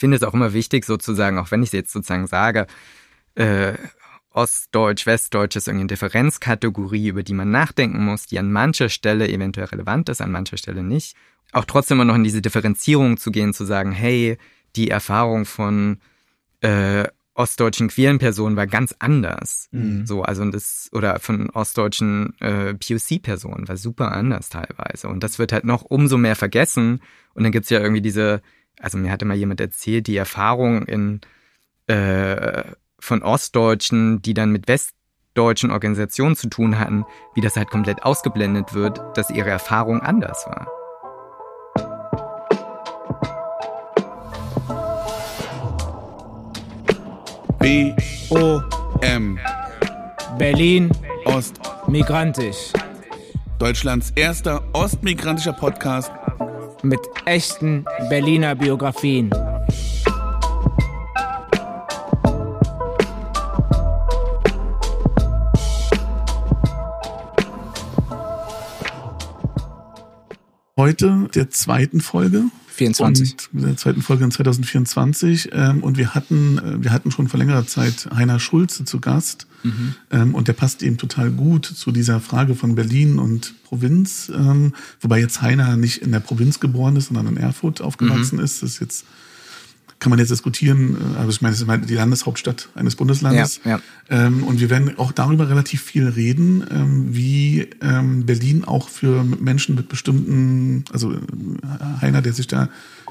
finde es auch immer wichtig, sozusagen, auch wenn ich jetzt sozusagen sage, äh, Ostdeutsch, Westdeutsch ist irgendwie eine Differenzkategorie, über die man nachdenken muss, die an mancher Stelle eventuell relevant ist, an mancher Stelle nicht. Auch trotzdem immer noch in diese Differenzierung zu gehen, zu sagen, hey, die Erfahrung von äh, ostdeutschen queeren Personen war ganz anders. Mhm. So, also das, oder von ostdeutschen äh, POC-Personen war super anders teilweise. Und das wird halt noch umso mehr vergessen. Und dann gibt's ja irgendwie diese, also mir hatte mal jemand erzählt, die Erfahrung in äh, von Ostdeutschen, die dann mit westdeutschen Organisationen zu tun hatten, wie das halt komplett ausgeblendet wird, dass ihre Erfahrung anders war. B O M. Berlin Ost. migrantisch. Deutschlands erster ostmigrantischer Podcast mit echten Berliner Biografien. Heute der zweiten Folge 24. Und der zweiten Folge in 2024. Ähm, und wir hatten, äh, wir hatten schon vor längerer Zeit Heiner Schulze zu Gast. Mhm. Ähm, und der passt eben total gut zu dieser Frage von Berlin und Provinz. Ähm, wobei jetzt Heiner nicht in der Provinz geboren ist, sondern in Erfurt aufgewachsen mhm. ist. Das ist jetzt kann man jetzt diskutieren. Äh, also ich meine, es ist halt die Landeshauptstadt eines Bundeslandes. Ja, ja. Ähm, und wir werden auch darüber relativ viel reden, ähm, wie ähm, Berlin auch für Menschen mit bestimmten, also äh, Heiner, der sich da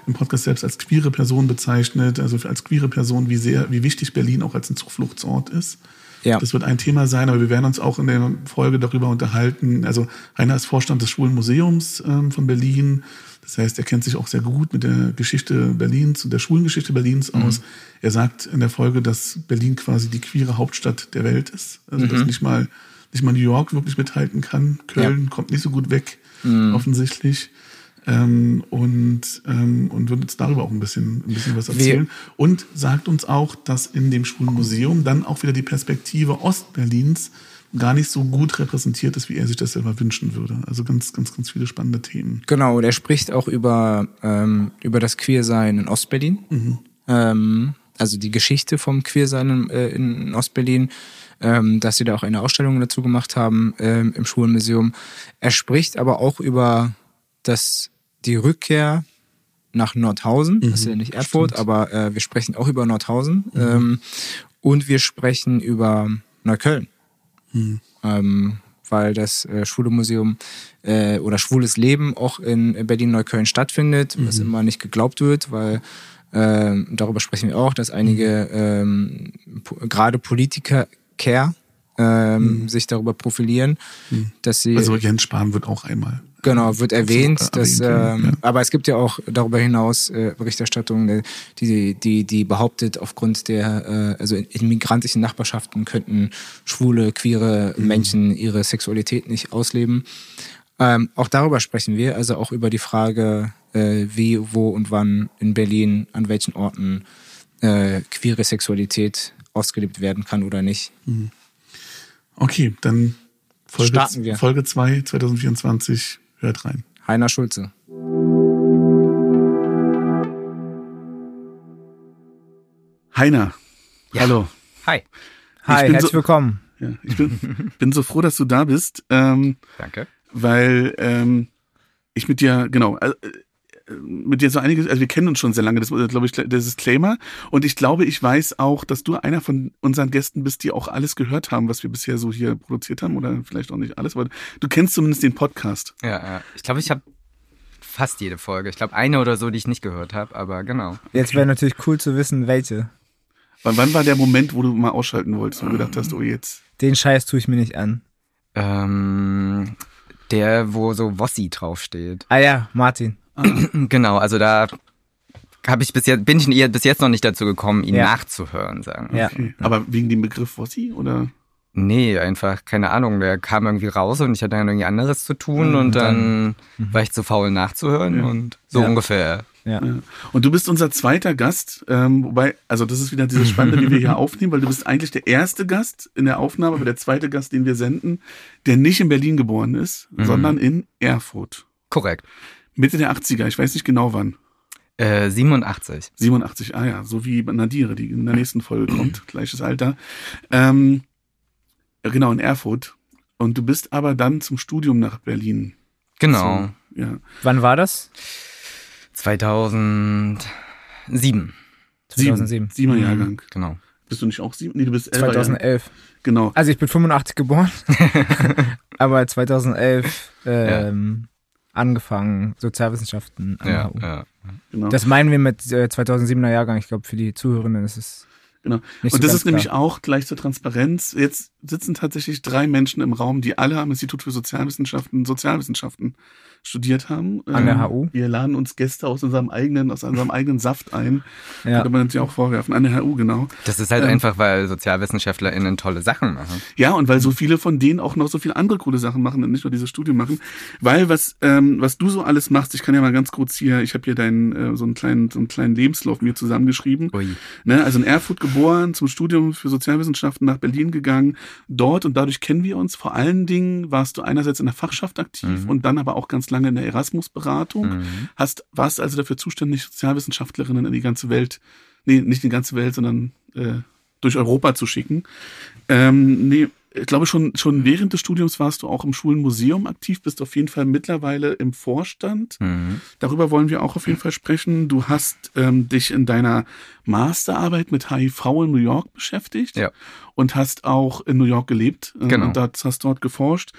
im Podcast selbst als queere Person bezeichnet, also als queere Person, wie sehr, wie wichtig Berlin auch als ein Zufluchtsort ist. Ja. Das wird ein Thema sein, aber wir werden uns auch in der Folge darüber unterhalten. Also Heiner ist Vorstand des Schwulen Museums von Berlin. Das heißt, er kennt sich auch sehr gut mit der Geschichte Berlins und der Schulengeschichte Berlins mhm. aus. Er sagt in der Folge, dass Berlin quasi die queere Hauptstadt der Welt ist. Also mhm. dass nicht mal, nicht mal New York wirklich mithalten kann. Köln ja. kommt nicht so gut weg, mhm. offensichtlich. Ähm, und, ähm, und wird uns darüber auch ein bisschen, ein bisschen was erzählen. Wie? Und sagt uns auch, dass in dem Schwulenmuseum dann auch wieder die Perspektive Ostberlins gar nicht so gut repräsentiert ist, wie er sich das selber wünschen würde. Also ganz, ganz, ganz viele spannende Themen. Genau, und er spricht auch über, ähm, über das Queersein in Ostberlin. Mhm. Ähm, also die Geschichte vom Queersein in, äh, in Ostberlin, ähm, dass sie da auch eine Ausstellung dazu gemacht haben ähm, im Schulmuseum. Er spricht aber auch über das, die Rückkehr nach Nordhausen. Mhm, das ist ja nicht Erfurt, stimmt. aber äh, wir sprechen auch über Nordhausen. Mhm. Ähm, und wir sprechen über Neukölln. Mhm. Ähm, weil das äh, Schwule Museum äh, oder Schwules Leben auch in Berlin-Neukölln stattfindet, mhm. was immer nicht geglaubt wird, weil äh, darüber sprechen wir auch, dass einige ähm, po gerade Politiker Care ähm, mhm. sich darüber profilieren, mhm. dass sie. Also Jens Spahn wird auch einmal Genau, wird erwähnt, so, dass, erwähnt, ähm, ja. aber es gibt ja auch darüber hinaus äh, Berichterstattung, äh, die, die, die behauptet, aufgrund der, äh, also in, in migrantischen Nachbarschaften könnten schwule, queere mhm. Menschen ihre Sexualität nicht ausleben. Ähm, auch darüber sprechen wir, also auch über die Frage, äh, wie, wo und wann in Berlin, an welchen Orten äh, queere Sexualität ausgelebt werden kann oder nicht. Mhm. Okay, dann. Folge 2 2024 Hört rein. Heiner Schulze. Heiner. Ja. Hallo. Hi. Hi, herzlich so, willkommen. Ja, ich bin, bin so froh, dass du da bist. Ähm, Danke. Weil ähm, ich mit dir, genau, äh, mit dir so einiges, also wir kennen uns schon sehr lange, das glaube ich, das ist Claimer. Und ich glaube, ich weiß auch, dass du einer von unseren Gästen bist, die auch alles gehört haben, was wir bisher so hier produziert haben. Oder vielleicht auch nicht alles, aber du kennst zumindest den Podcast. Ja, ja. Ich glaube, ich habe fast jede Folge. Ich glaube, eine oder so, die ich nicht gehört habe, aber genau. Jetzt wäre natürlich cool zu wissen, welche. Wann, wann war der Moment, wo du mal ausschalten wolltest und gedacht hast, oh jetzt? Den Scheiß tue ich mir nicht an. Ähm, der, wo so Wossi draufsteht. Ah ja, Martin. genau, also da habe ich bis jetzt, bin ich bis jetzt noch nicht dazu gekommen, ihn ja. nachzuhören, sagen. Ja. Okay. Aber wegen dem Begriff Wossi oder? Nee, einfach, keine Ahnung. Der kam irgendwie raus und ich hatte dann irgendwie anderes zu tun mhm, und dann, dann war ich zu faul nachzuhören ja. und so ja. ungefähr. Ja. ja. Und du bist unser zweiter Gast, ähm, wobei, also das ist wieder dieses Spannende, wie wir hier aufnehmen, weil du bist eigentlich der erste Gast in der Aufnahme, aber der zweite Gast, den wir senden, der nicht in Berlin geboren ist, mhm. sondern in Erfurt. Korrekt. Mitte der 80er, ich weiß nicht genau wann. Äh, 87. 87, ah ja, so wie Nadire, die in der nächsten Folge kommt, gleiches Alter. Ähm, genau, in Erfurt. Und du bist aber dann zum Studium nach Berlin. Genau. So, ja. Wann war das? 2007. 2007. Siebener Jahrgang. Genau. Bist du nicht auch sieben? Nee, du bist elf. 2011. Genau. Also ich bin 85 geboren, aber 2011 ähm, angefangen Sozialwissenschaften an der Ja, HU. ja. genau. Das meinen wir mit äh, 2007er Jahrgang. Ich glaube, für die Zuhörerinnen ist es Genau. Nicht und so das ganz ist nämlich klar. auch gleich zur Transparenz. Jetzt sitzen tatsächlich drei Menschen im Raum, die alle am Institut für Sozialwissenschaften Sozialwissenschaften studiert haben. An der Ähm, HU? Wir laden uns Gäste aus unserem eigenen, aus unserem eigenen Saft ein. Ja. Könnte man uns ja auch vorwerfen. An der HU, genau. Das ist halt Ähm. einfach, weil SozialwissenschaftlerInnen tolle Sachen machen. Ja, und weil so viele von denen auch noch so viele andere coole Sachen machen und nicht nur dieses Studium machen. Weil was, ähm, was du so alles machst, ich kann ja mal ganz kurz hier, ich habe hier deinen, äh, so einen kleinen, so einen kleinen Lebenslauf mir zusammengeschrieben. Ui. Ne, also in Erfurt geboren, zum Studium für Sozialwissenschaften nach Berlin gegangen. Dort, und dadurch kennen wir uns, vor allen Dingen warst du einerseits in der Fachschaft aktiv Mhm. und dann aber auch ganz lange in der Erasmus-Beratung. Mhm. Hast, warst also dafür zuständig, Sozialwissenschaftlerinnen in die ganze Welt, nee, nicht in die ganze Welt, sondern äh, durch Europa zu schicken. Ähm, nee, ich glaube schon, schon während des Studiums warst du auch im Schulenmuseum aktiv, bist auf jeden Fall mittlerweile im Vorstand. Mhm. Darüber wollen wir auch auf jeden Fall sprechen. Du hast ähm, dich in deiner Masterarbeit mit HIV in New York beschäftigt Ja. und hast auch in New York gelebt äh, Genau. und dort, hast dort geforscht.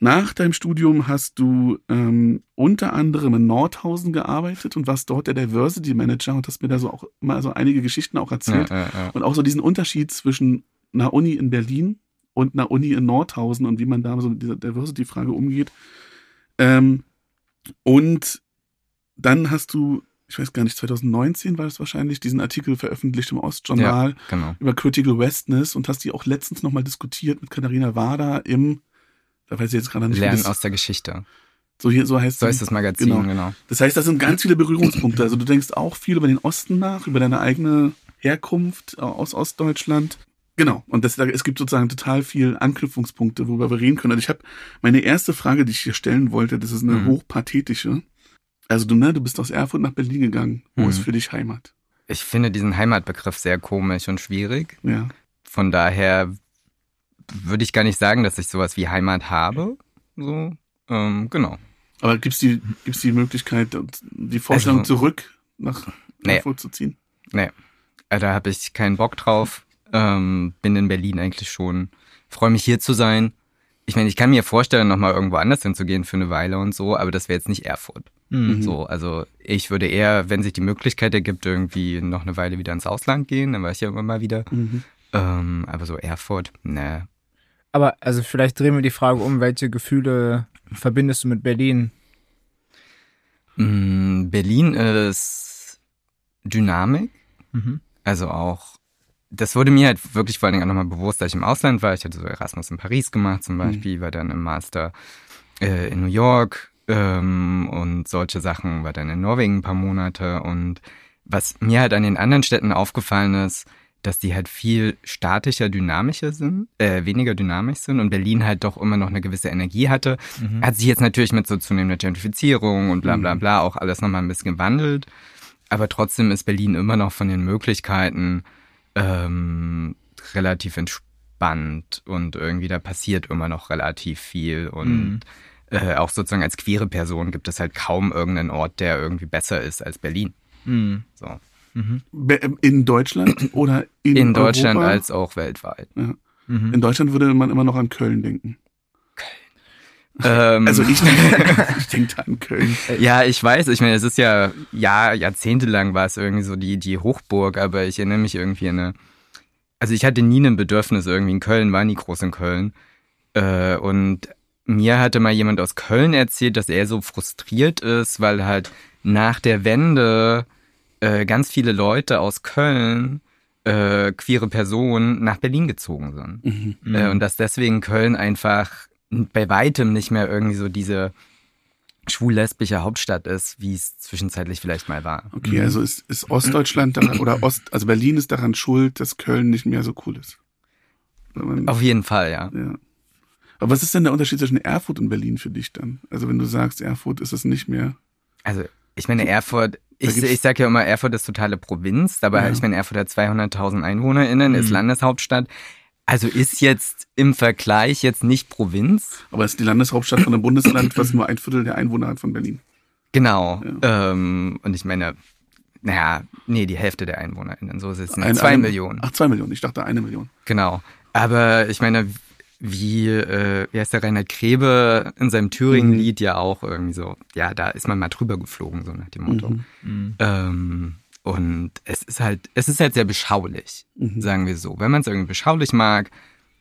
Nach deinem Studium hast du ähm, unter anderem in Nordhausen gearbeitet und warst dort der Diversity Manager und hast mir da so auch mal so einige Geschichten auch Ja, erzählt. ja, ja. Und auch so diesen Unterschied zwischen einer Uni in Berlin und einer Uni in Nordhausen und wie man da so mit dieser Diversity-Frage umgeht. Ähm, und dann hast du, ich weiß gar nicht, 2019 war das wahrscheinlich, diesen Artikel veröffentlicht im Ostjournal Genau. über Critical Westness und hast die auch letztens nochmal diskutiert mit Katharina Wader im, da weiß ich jetzt gerade nicht, Lernen das, aus der Geschichte. so, hier, so heißt So die. ist das Magazin, Genau. genau. Das heißt, das sind ganz viele Berührungspunkte. Also du denkst auch viel über den Osten nach, über deine eigene Herkunft äh, aus Ostdeutschland. Genau. Und das, es gibt sozusagen total viel Anknüpfungspunkte, worüber wir reden können. Und ich habe meine erste Frage, die ich hier stellen wollte, das ist eine Mhm. hochpathetische. Also du, ne, du bist aus Erfurt nach Berlin gegangen. Wo Mhm. ist für dich Heimat? Ich finde diesen Heimatbegriff sehr komisch und schwierig. Ja. Von daher würde ich gar nicht sagen, dass ich sowas wie Heimat habe. So, ähm, genau. Aber gibt's die, gibt's die Möglichkeit, die Vorstellung Also- zurück nach Nee. Erfurt zu ziehen? Nee, äh, da habe ich keinen Bock drauf. Ähm, bin in Berlin eigentlich schon. Freue mich hier zu sein. Ich meine, ich kann mir vorstellen, nochmal irgendwo anders hinzugehen für eine Weile und so, aber das wäre jetzt nicht Erfurt. Mhm. So, also ich würde eher, wenn sich die Möglichkeit ergibt, irgendwie noch eine Weile wieder ins Ausland gehen, dann war ich ja immer mal wieder. Mhm. Ähm, aber so Erfurt, ne. Aber also vielleicht drehen wir die Frage um, welche Gefühle verbindest du mit Berlin? Mm, Berlin ist Dynamik. Mhm. Also auch, das wurde mir halt wirklich vor allen Dingen auch nochmal bewusst, dass ich im Ausland war. Ich hatte so Erasmus in Paris gemacht zum Beispiel, war dann im Master äh, in New York ähm, und solche Sachen, war dann in Norwegen ein paar Monate. Und was mir halt an den anderen Städten aufgefallen ist, dass die halt viel statischer, dynamischer sind, äh, weniger dynamisch sind und Berlin halt doch immer noch eine gewisse Energie hatte. Mhm. Hat sich jetzt natürlich mit so zunehmender Gentrifizierung und bla bla bla auch alles nochmal ein bisschen gewandelt. Aber trotzdem ist Berlin immer noch von den Möglichkeiten ähm, relativ entspannt und irgendwie da passiert immer noch relativ viel. Und Mhm. äh, auch sozusagen als queere Person gibt es halt kaum irgendeinen Ort, der irgendwie besser ist als Berlin. Mhm. So. Be- In Deutschland oder in, In Deutschland Europa? als auch weltweit. Ja. Mhm. In Deutschland würde man immer noch an Köln denken. Ähm, Also ich denke, ich denke an Köln. Ja, ich weiß. Ich meine, es ist ja, ja, jahrzehntelang war es irgendwie so die, die Hochburg, aber ich erinnere mich irgendwie an eine. Also ich hatte nie ein Bedürfnis irgendwie in Köln, war nie groß in Köln. Äh, und mir hatte mal jemand aus Köln erzählt, dass er so frustriert ist, weil halt nach der Wende äh, ganz viele Leute aus Köln, äh, queere Personen, nach Berlin gezogen sind. Mhm. Äh, und dass deswegen Köln einfach bei weitem nicht mehr irgendwie so diese schwul-lesbische Hauptstadt ist, wie es zwischenzeitlich vielleicht mal war. Okay, also ist, ist Ostdeutschland daran, oder Ost, also Berlin ist daran schuld, dass Köln nicht mehr so cool ist. Man- Auf jeden Fall, ja. ja. Aber was ist denn der Unterschied zwischen Erfurt und Berlin für dich dann? Also wenn du sagst, Erfurt ist es nicht mehr. Also ich meine, Erfurt Ich, ich sage ja immer, Erfurt ist totale Provinz, aber ja. ich meine, Erfurt hat 200.000 EinwohnerInnen, mhm. ist Landeshauptstadt. Also ist jetzt im Vergleich jetzt nicht Provinz. Aber es ist die Landeshauptstadt von einem Bundesland, was nur ein Viertel der Einwohner hat von Berlin. Genau. Ja. Ähm, und ich meine, naja, nee, die Hälfte der EinwohnerInnen, so ist es. Ein, zwei eine, Millionen. Ach, zwei Millionen, ich dachte eine Million. Genau. Aber ich meine, wie, äh, wie heißt der Rainer Krebe in seinem Thüringen-Lied mhm. ja auch irgendwie so, ja, da ist man mal drüber geflogen, so nach dem Motto. Mhm. mhm. Ähm, und es ist halt, es ist halt sehr beschaulich, mhm. sagen wir so. Wenn man es irgendwie beschaulich mag,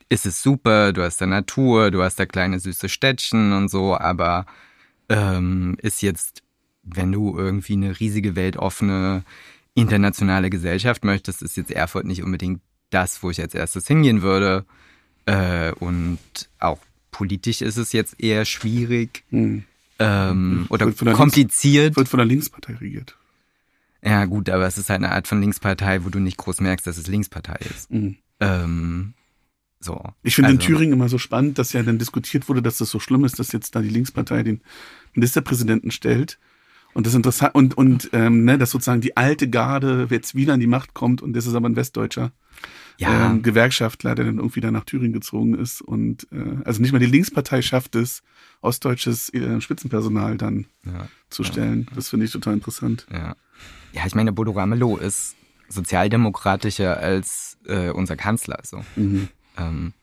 ist es super, du hast da Natur, du hast da kleine süße Städtchen und so, aber ähm, ist jetzt, wenn du irgendwie eine riesige, weltoffene, internationale Gesellschaft möchtest, ist jetzt Erfurt nicht unbedingt das, wo ich als erstes hingehen würde. Äh, und auch politisch ist es jetzt eher schwierig hm. ähm, oder wird kompliziert. Links, wird von der Linkspartei regiert. Ja, gut, aber es ist halt eine Art von Linkspartei, wo du nicht groß merkst, dass es Linkspartei ist. Mhm. Ähm, so. Ich finde also, in Thüringen immer so spannend, dass ja dann diskutiert wurde, dass das so schlimm ist, dass jetzt da die Linkspartei den Ministerpräsidenten stellt. Und das interessant und und ähm, ne, dass sozusagen die alte Garde jetzt wieder an die Macht kommt und das ist aber ein Westdeutscher ja. ähm, Gewerkschaftler, der dann irgendwie da nach Thüringen gezogen ist. Und äh, also nicht mal die Linkspartei schafft es, ostdeutsches äh, Spitzenpersonal dann ja. zu stellen. Ja. Das finde ich total interessant. Ja, ja ich meine, Bodo Ramelow ist sozialdemokratischer als äh, unser Kanzler. So. Mhm. Ähm.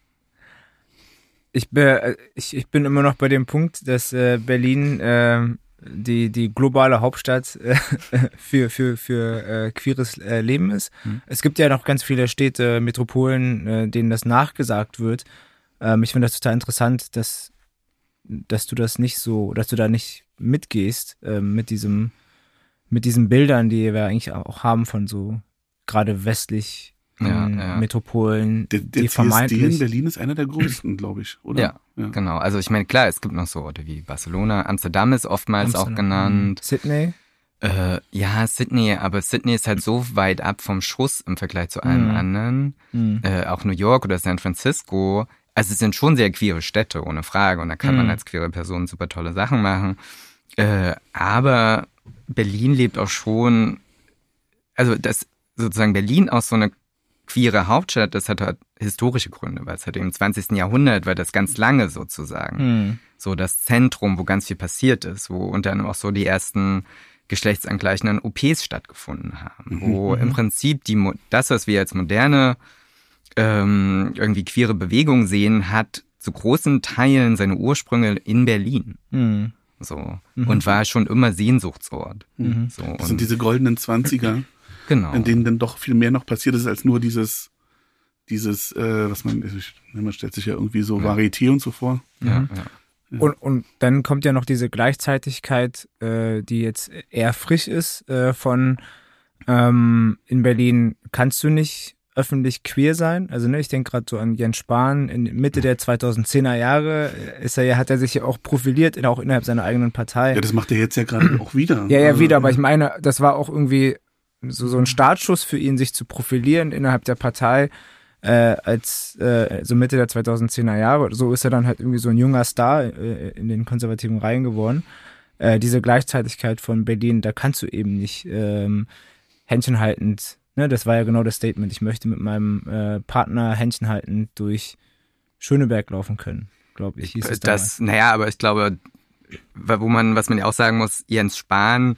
Ich, bin, äh, ich, ich bin immer noch bei dem Punkt, dass äh, Berlin äh, die, die globale Hauptstadt äh, für, für, für äh, queeres äh, Leben ist. Mhm. Es gibt ja noch ganz viele Städte, Metropolen, äh, denen das nachgesagt wird. Ähm, ich finde das total interessant, dass, dass du das nicht so, dass du da nicht mitgehst äh, mit diesem, mit diesen Bildern, die wir eigentlich auch haben von so gerade westlich ja, ja. Metropolen, der, der die CSD vermeintlich in Berlin ist einer der größten, glaube ich, oder? Ja, ja, genau. Also ich meine, klar, es gibt noch so Orte wie Barcelona, Amsterdam ist oftmals Amsterdam. auch genannt. Sydney? Äh, ja, Sydney, aber Sydney ist halt so weit ab vom Schuss im Vergleich zu allen mhm. anderen. Mhm. Äh, auch New York oder San Francisco. Also es sind schon sehr queere Städte, ohne Frage. Und da kann mhm. man als queere Person super tolle Sachen machen. Äh, aber Berlin lebt auch schon, also das sozusagen Berlin auch so eine queere Hauptstadt, das hat halt historische Gründe, weil es halt im 20. Jahrhundert war das ganz lange sozusagen. Hm. So das Zentrum, wo ganz viel passiert ist, wo unter anderem auch so die ersten geschlechtsangleichenden OPs stattgefunden haben, mhm, wo mhm. im Prinzip die, das, was wir als moderne ähm, irgendwie queere Bewegung sehen, hat zu großen Teilen seine Ursprünge in Berlin. Mhm. So. Mhm. Und war schon immer Sehnsuchtsort. Mhm. So. Das sind diese goldenen Zwanziger. Genau. In denen dann doch viel mehr noch passiert ist als nur dieses, dieses, äh, was man, man stellt sich ja irgendwie so ja. Varieté und so vor. Ja, mhm. ja. Und, und dann kommt ja noch diese Gleichzeitigkeit, äh, die jetzt eher frisch ist, äh, von ähm, in Berlin kannst du nicht öffentlich queer sein. Also ne, ich denke gerade so an Jens Spahn in Mitte der 2010er Jahre ist er ja hat er sich ja auch profiliert, auch innerhalb seiner eigenen Partei. Ja, das macht er jetzt ja gerade auch wieder. Ja, ja, also, wieder, aber ich meine, das war auch irgendwie so, so ein Startschuss für ihn, sich zu profilieren innerhalb der Partei äh, als äh, so Mitte der 2010er Jahre. So ist er dann halt irgendwie so ein junger Star äh, in den konservativen Reihen geworden. Äh, diese Gleichzeitigkeit von Berlin, da kannst du eben nicht ähm, händchenhaltend, ne, das war ja genau das Statement, ich möchte mit meinem äh, Partner händchenhaltend durch Schöneberg laufen können, glaube ich. Hieß es das, naja, aber ich glaube, wo man, was man ja auch sagen muss, Jens Spahn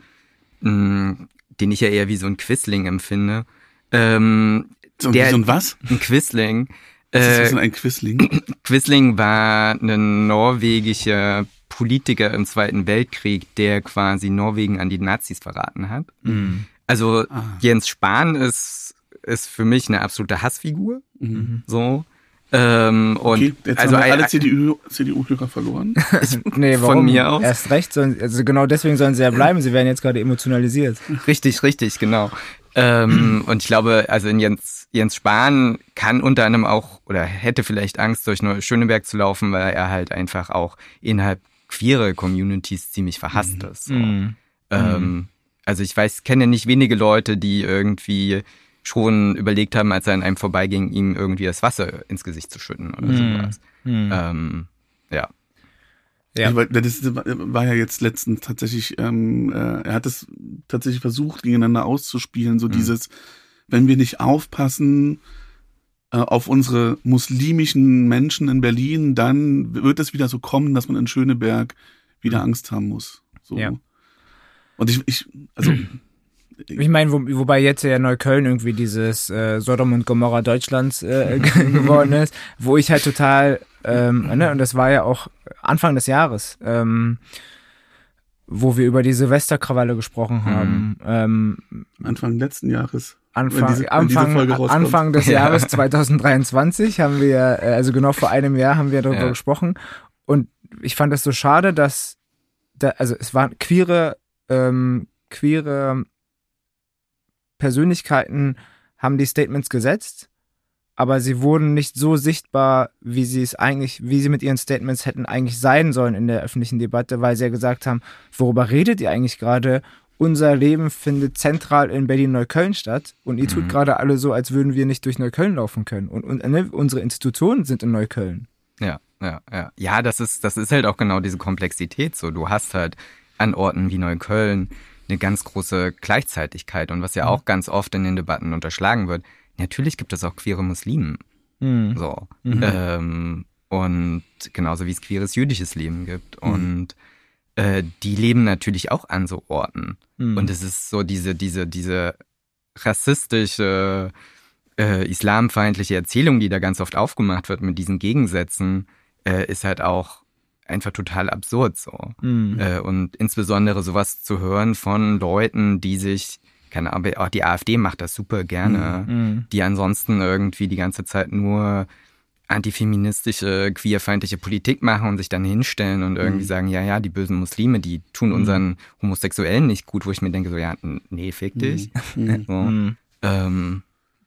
mh, den ich ja eher wie so ein Quisling empfinde. Ähm, so, der, wie so ein was? Ein Quisling. Was ist, was ist ein Quisling? Quisling war ein norwegischer Politiker im Zweiten Weltkrieg, der quasi Norwegen an die Nazis verraten hat. Mhm. Also ah. Jens Spahn ist, ist für mich eine absolute Hassfigur. Mhm. So. Ähm, und okay, jetzt also haben wir alle CDU, CDU-Hörer verloren. nee, warum? Von mir aus. Erst recht, sollen, also genau deswegen sollen sie ja bleiben, sie werden jetzt gerade emotionalisiert. Richtig, richtig, genau. Ähm, und ich glaube, also in Jens, Jens Spahn kann unter anderem auch oder hätte vielleicht Angst, durch Schöneberg zu laufen, weil er halt einfach auch innerhalb queere Communities ziemlich verhasst mhm. ist. So. Mhm. Ähm, also ich weiß, kenne nicht wenige Leute, die irgendwie schon überlegt haben, als er an einem vorbeiging, ihm irgendwie das Wasser ins Gesicht zu schütten oder hm. sowas. Hm. Ähm, ja. Ja. Das war ja jetzt letztens tatsächlich, ähm, äh, er hat es tatsächlich versucht, gegeneinander auszuspielen, so mhm. dieses, wenn wir nicht aufpassen äh, auf unsere muslimischen Menschen in Berlin, dann wird es wieder so kommen, dass man in Schöneberg wieder mhm. Angst haben muss. So. Ja. Und ich, ich also Ich meine, wo, wobei jetzt ja Neukölln irgendwie dieses äh, Sodom und Gomorra Deutschlands äh, geworden ist, wo ich halt total, ähm, ne, und das war ja auch Anfang des Jahres, ähm, wo wir über die Silvesterkrawalle gesprochen mhm. haben. Mhm. Ähm, Anfang letzten Jahres. Anfang, diese, Anfang, Anfang des Jahres 2023 haben wir, äh, also genau vor einem Jahr haben wir darüber ja. gesprochen. Und ich fand es so schade, dass, da, also es waren queere, ähm, queere Persönlichkeiten haben die Statements gesetzt, aber sie wurden nicht so sichtbar, wie sie es eigentlich, wie sie mit ihren Statements hätten eigentlich sein sollen in der öffentlichen Debatte, weil sie ja gesagt haben, worüber redet ihr eigentlich gerade? Unser Leben findet zentral in Berlin-Neukölln statt und ihr tut mhm. gerade alle so, als würden wir nicht durch Neukölln laufen können. Und, und ne, unsere Institutionen sind in Neukölln. Ja, ja, ja. Ja, das ist, das ist halt auch genau diese Komplexität so. Du hast halt an Orten wie Neukölln eine ganz große Gleichzeitigkeit. Und was ja mhm. auch ganz oft in den Debatten unterschlagen wird, natürlich gibt es auch queere Muslimen. Mhm. So. Mhm. Ähm, und genauso wie es queeres jüdisches Leben gibt. Mhm. Und äh, die leben natürlich auch an so Orten. Mhm. Und es ist so diese, diese, diese rassistische, äh, islamfeindliche Erzählung, die da ganz oft aufgemacht wird mit diesen Gegensätzen, äh, ist halt auch einfach total absurd so. Mhm. Äh, und insbesondere sowas zu hören von Leuten, die sich, keine Ahnung, auch die AfD macht das super gerne, mhm. mhm. die ansonsten irgendwie die ganze Zeit nur antifeministische, queerfeindliche Politik machen und sich dann hinstellen und irgendwie mhm. sagen, ja, ja, die bösen Muslime, die tun mhm. unseren Homosexuellen nicht gut, wo ich mir denke, so, ja, nee, fick dich. Mhm. so. ähm,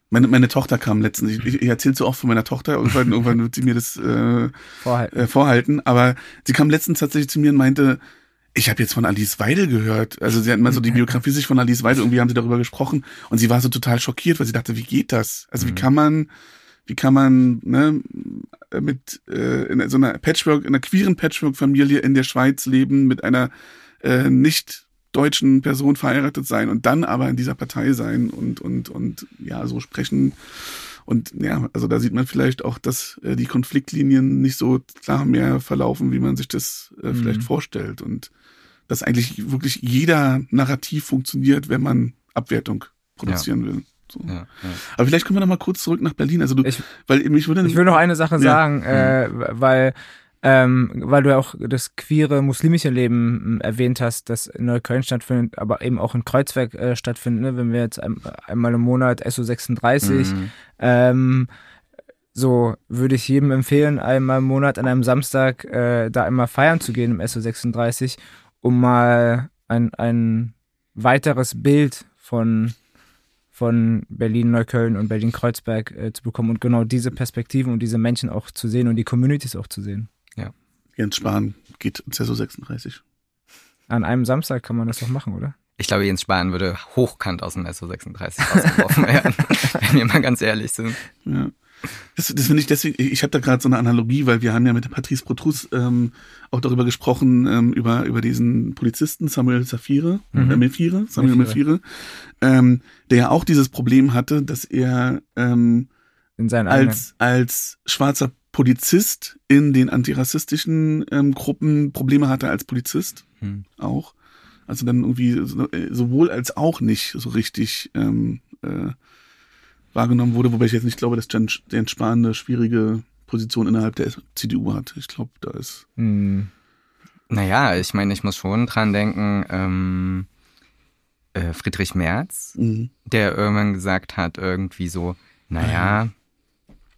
meine, meine Tochter kam letztens, ich, ich erzähle so oft von meiner Tochter, irgendwann, irgendwann wird sie mir das äh, vorhalten. Äh, vorhalten, aber sie kam letztens tatsächlich zu mir und meinte, ich habe jetzt von Alice Weidel gehört. Also sie hat mal so die Biografie sich von Alice Weidel, irgendwie haben sie darüber gesprochen und sie war so total schockiert, weil sie dachte, wie geht das? Also mhm. wie kann man, wie kann man ne, mit äh, in so einer Patchwork, in einer queeren Patchwork-Familie in der Schweiz leben, mit einer äh, nicht deutschen Person verheiratet sein und dann aber in dieser Partei sein und, und, und ja, so sprechen. Und ja, also da sieht man vielleicht auch, dass äh, die Konfliktlinien nicht so klar mehr verlaufen, wie man sich das äh, mhm. vielleicht vorstellt. Und dass eigentlich wirklich jeder Narrativ funktioniert, wenn man Abwertung produzieren ja. will. So. Ja, ja. Aber vielleicht kommen wir noch mal kurz zurück nach Berlin. Also du, ich, weil mich würde ich will noch eine Sache sagen, äh, weil ähm, weil du ja auch das queere muslimische Leben hm, erwähnt hast, das in Neukölln stattfindet, aber eben auch in Kreuzberg äh, stattfindet, ne? wenn wir jetzt ein, einmal im Monat SO36, mhm. ähm, so würde ich jedem empfehlen, einmal im Monat an einem Samstag äh, da einmal feiern zu gehen im SO36, um mal ein, ein weiteres Bild von von Berlin-Neukölln und Berlin-Kreuzberg äh, zu bekommen und genau diese Perspektiven und diese Menschen auch zu sehen und die Communities auch zu sehen. Jens Spahn geht ins SO 36. An einem Samstag kann man das doch machen, oder? Ich glaube, Jens Spahn würde hochkant aus dem SO 36 rausgeworfen werden, wenn wir mal ganz ehrlich sind. Ja. Das, das finde ich deswegen, ich habe da gerade so eine Analogie, weil wir haben ja mit Patrice Protrus ähm, auch darüber gesprochen, ähm, über, über diesen Polizisten Samuel Safire, mhm. äh, Mefire, Samuel Mefire, ähm, der ja auch dieses Problem hatte, dass er ähm, In seinen als, als schwarzer Polizist in den antirassistischen ähm, Gruppen Probleme hatte als Polizist hm. auch. Also dann irgendwie äh, sowohl als auch nicht so richtig ähm, äh, wahrgenommen wurde, wobei ich jetzt nicht glaube, dass Jens, Jens Spahn eine schwierige Position innerhalb der CDU hat. Ich glaube, da ist. Hm. Naja, ich meine, ich muss schon dran denken, ähm, äh, Friedrich Merz, mhm. der irgendwann gesagt hat, irgendwie so, naja,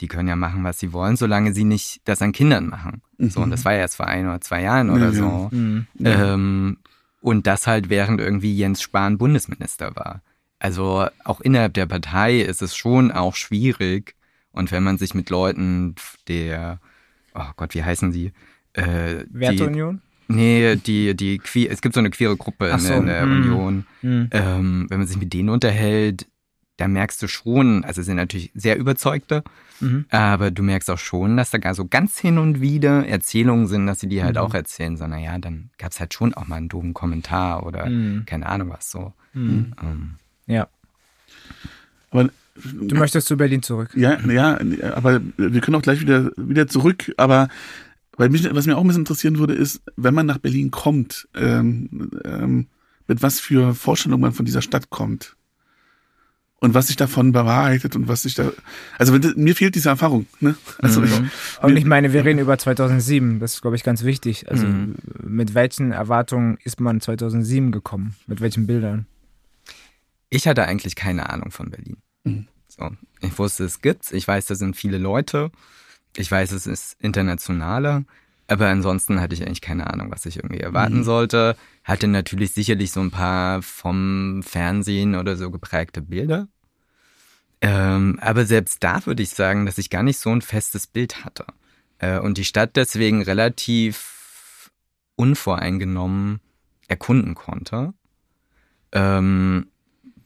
die können ja machen, was sie wollen, solange sie nicht das an Kindern machen. Mhm. So, und das war ja erst vor ein oder zwei Jahren oder ja, so. Mhm. Ähm, und das halt während irgendwie Jens Spahn Bundesminister war. Also auch innerhalb der Partei ist es schon auch schwierig. Und wenn man sich mit Leuten der, oh Gott, wie heißen sie? Äh, Werteunion? Nee, die, die es gibt so eine queere Gruppe so, in, der mm, Union. Mm. Ähm, wenn man sich mit denen unterhält, da merkst du schon, also sind natürlich sehr überzeugte, mhm. aber du merkst auch schon, dass da gar so ganz hin und wieder Erzählungen sind, dass sie die halt mhm. auch erzählen, so, naja, dann gab es halt schon auch mal einen doofen Kommentar oder mhm. keine Ahnung was so. Mhm. Ähm. Ja. Aber Du möchtest zu Berlin zurück. Ja, ja, aber wir können auch gleich wieder, wieder zurück. Aber weil mich, was mir auch ein bisschen interessieren würde, ist, wenn man nach Berlin kommt, ähm, ähm, mit was für Vorstellungen man von dieser Stadt kommt und was sich davon bewahrheitet und was sich da, also wenn, mir fehlt diese Erfahrung. Ne? Also mhm. ich, und ich meine, wir reden über 2007, das ist glaube ich ganz wichtig. Also mhm. mit welchen Erwartungen ist man 2007 gekommen? Mit welchen Bildern? Ich hatte eigentlich keine Ahnung von Berlin. Mhm. So, ich wusste, es gibt's. Ich weiß, da sind viele Leute. Ich weiß, es ist internationaler. Aber ansonsten hatte ich eigentlich keine Ahnung, was ich irgendwie erwarten mhm. sollte. Hatte natürlich sicherlich so ein paar vom Fernsehen oder so geprägte Bilder. Ähm, aber selbst da würde ich sagen, dass ich gar nicht so ein festes Bild hatte. Äh, und die Stadt deswegen relativ unvoreingenommen erkunden konnte. Ähm,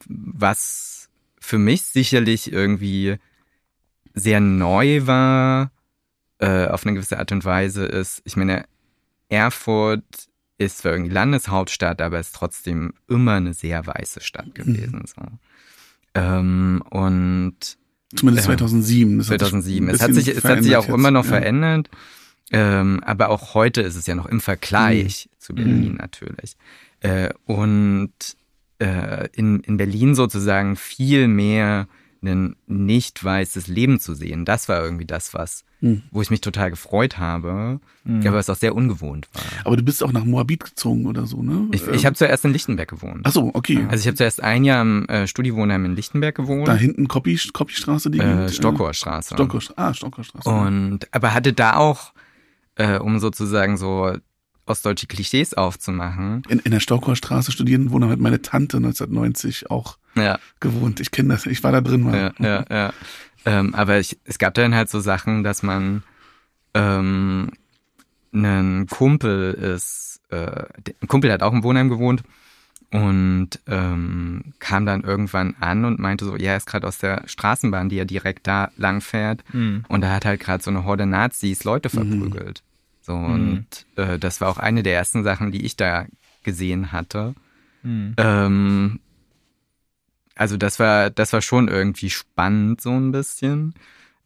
was für mich sicherlich irgendwie sehr neu war, äh, auf eine gewisse Art und Weise ist, ich meine, Erfurt ist zwar irgendwie Landeshauptstadt, aber ist trotzdem immer eine sehr weiße Stadt mhm. gewesen. Mhm. So. Ähm, und Zumindest 2007. Das 2007. Es hat sich, es hat sich auch jetzt. immer noch ja. verändert. Ähm, aber auch heute ist es ja noch im Vergleich mhm. zu Berlin mhm. natürlich. Äh, und äh, in, in Berlin sozusagen viel mehr ein nicht weißes Leben zu sehen. Das war irgendwie das, was, mhm. wo ich mich total gefreut habe, mhm. aber es auch sehr ungewohnt war. Aber du bist auch nach Moabit gezogen oder so, ne? Ich, ich habe zuerst in Lichtenberg gewohnt. Ach so, okay. Also ich habe zuerst ein Jahr im äh, Studiewohnheim in Lichtenberg gewohnt. Da hinten Koppi, Koppi-Straße, die äh, Stockhorststraße. Stockhorst, ah, Stockhorststraße. Und, aber hatte da auch, äh, um sozusagen so ostdeutsche Klischees aufzumachen. In, in der Stauchauerstraße studieren, wo dann halt meine Tante 1990 auch ja. gewohnt. Ich kenne das, ich war da drin mal. Ja, ja, ja. Ähm, aber ich, es gab dann halt so Sachen, dass man ähm, ein Kumpel ist, äh, ein Kumpel hat auch im Wohnheim gewohnt und ähm, kam dann irgendwann an und meinte so, ja, er ist gerade aus der Straßenbahn, die ja direkt da lang fährt mhm. und da hat halt gerade so eine Horde Nazis Leute mhm. verprügelt. Mhm. So, mhm. und äh, das war auch eine der ersten Sachen, die ich da gesehen hatte. Mhm. Ähm, also das war, das war schon irgendwie spannend, so ein bisschen.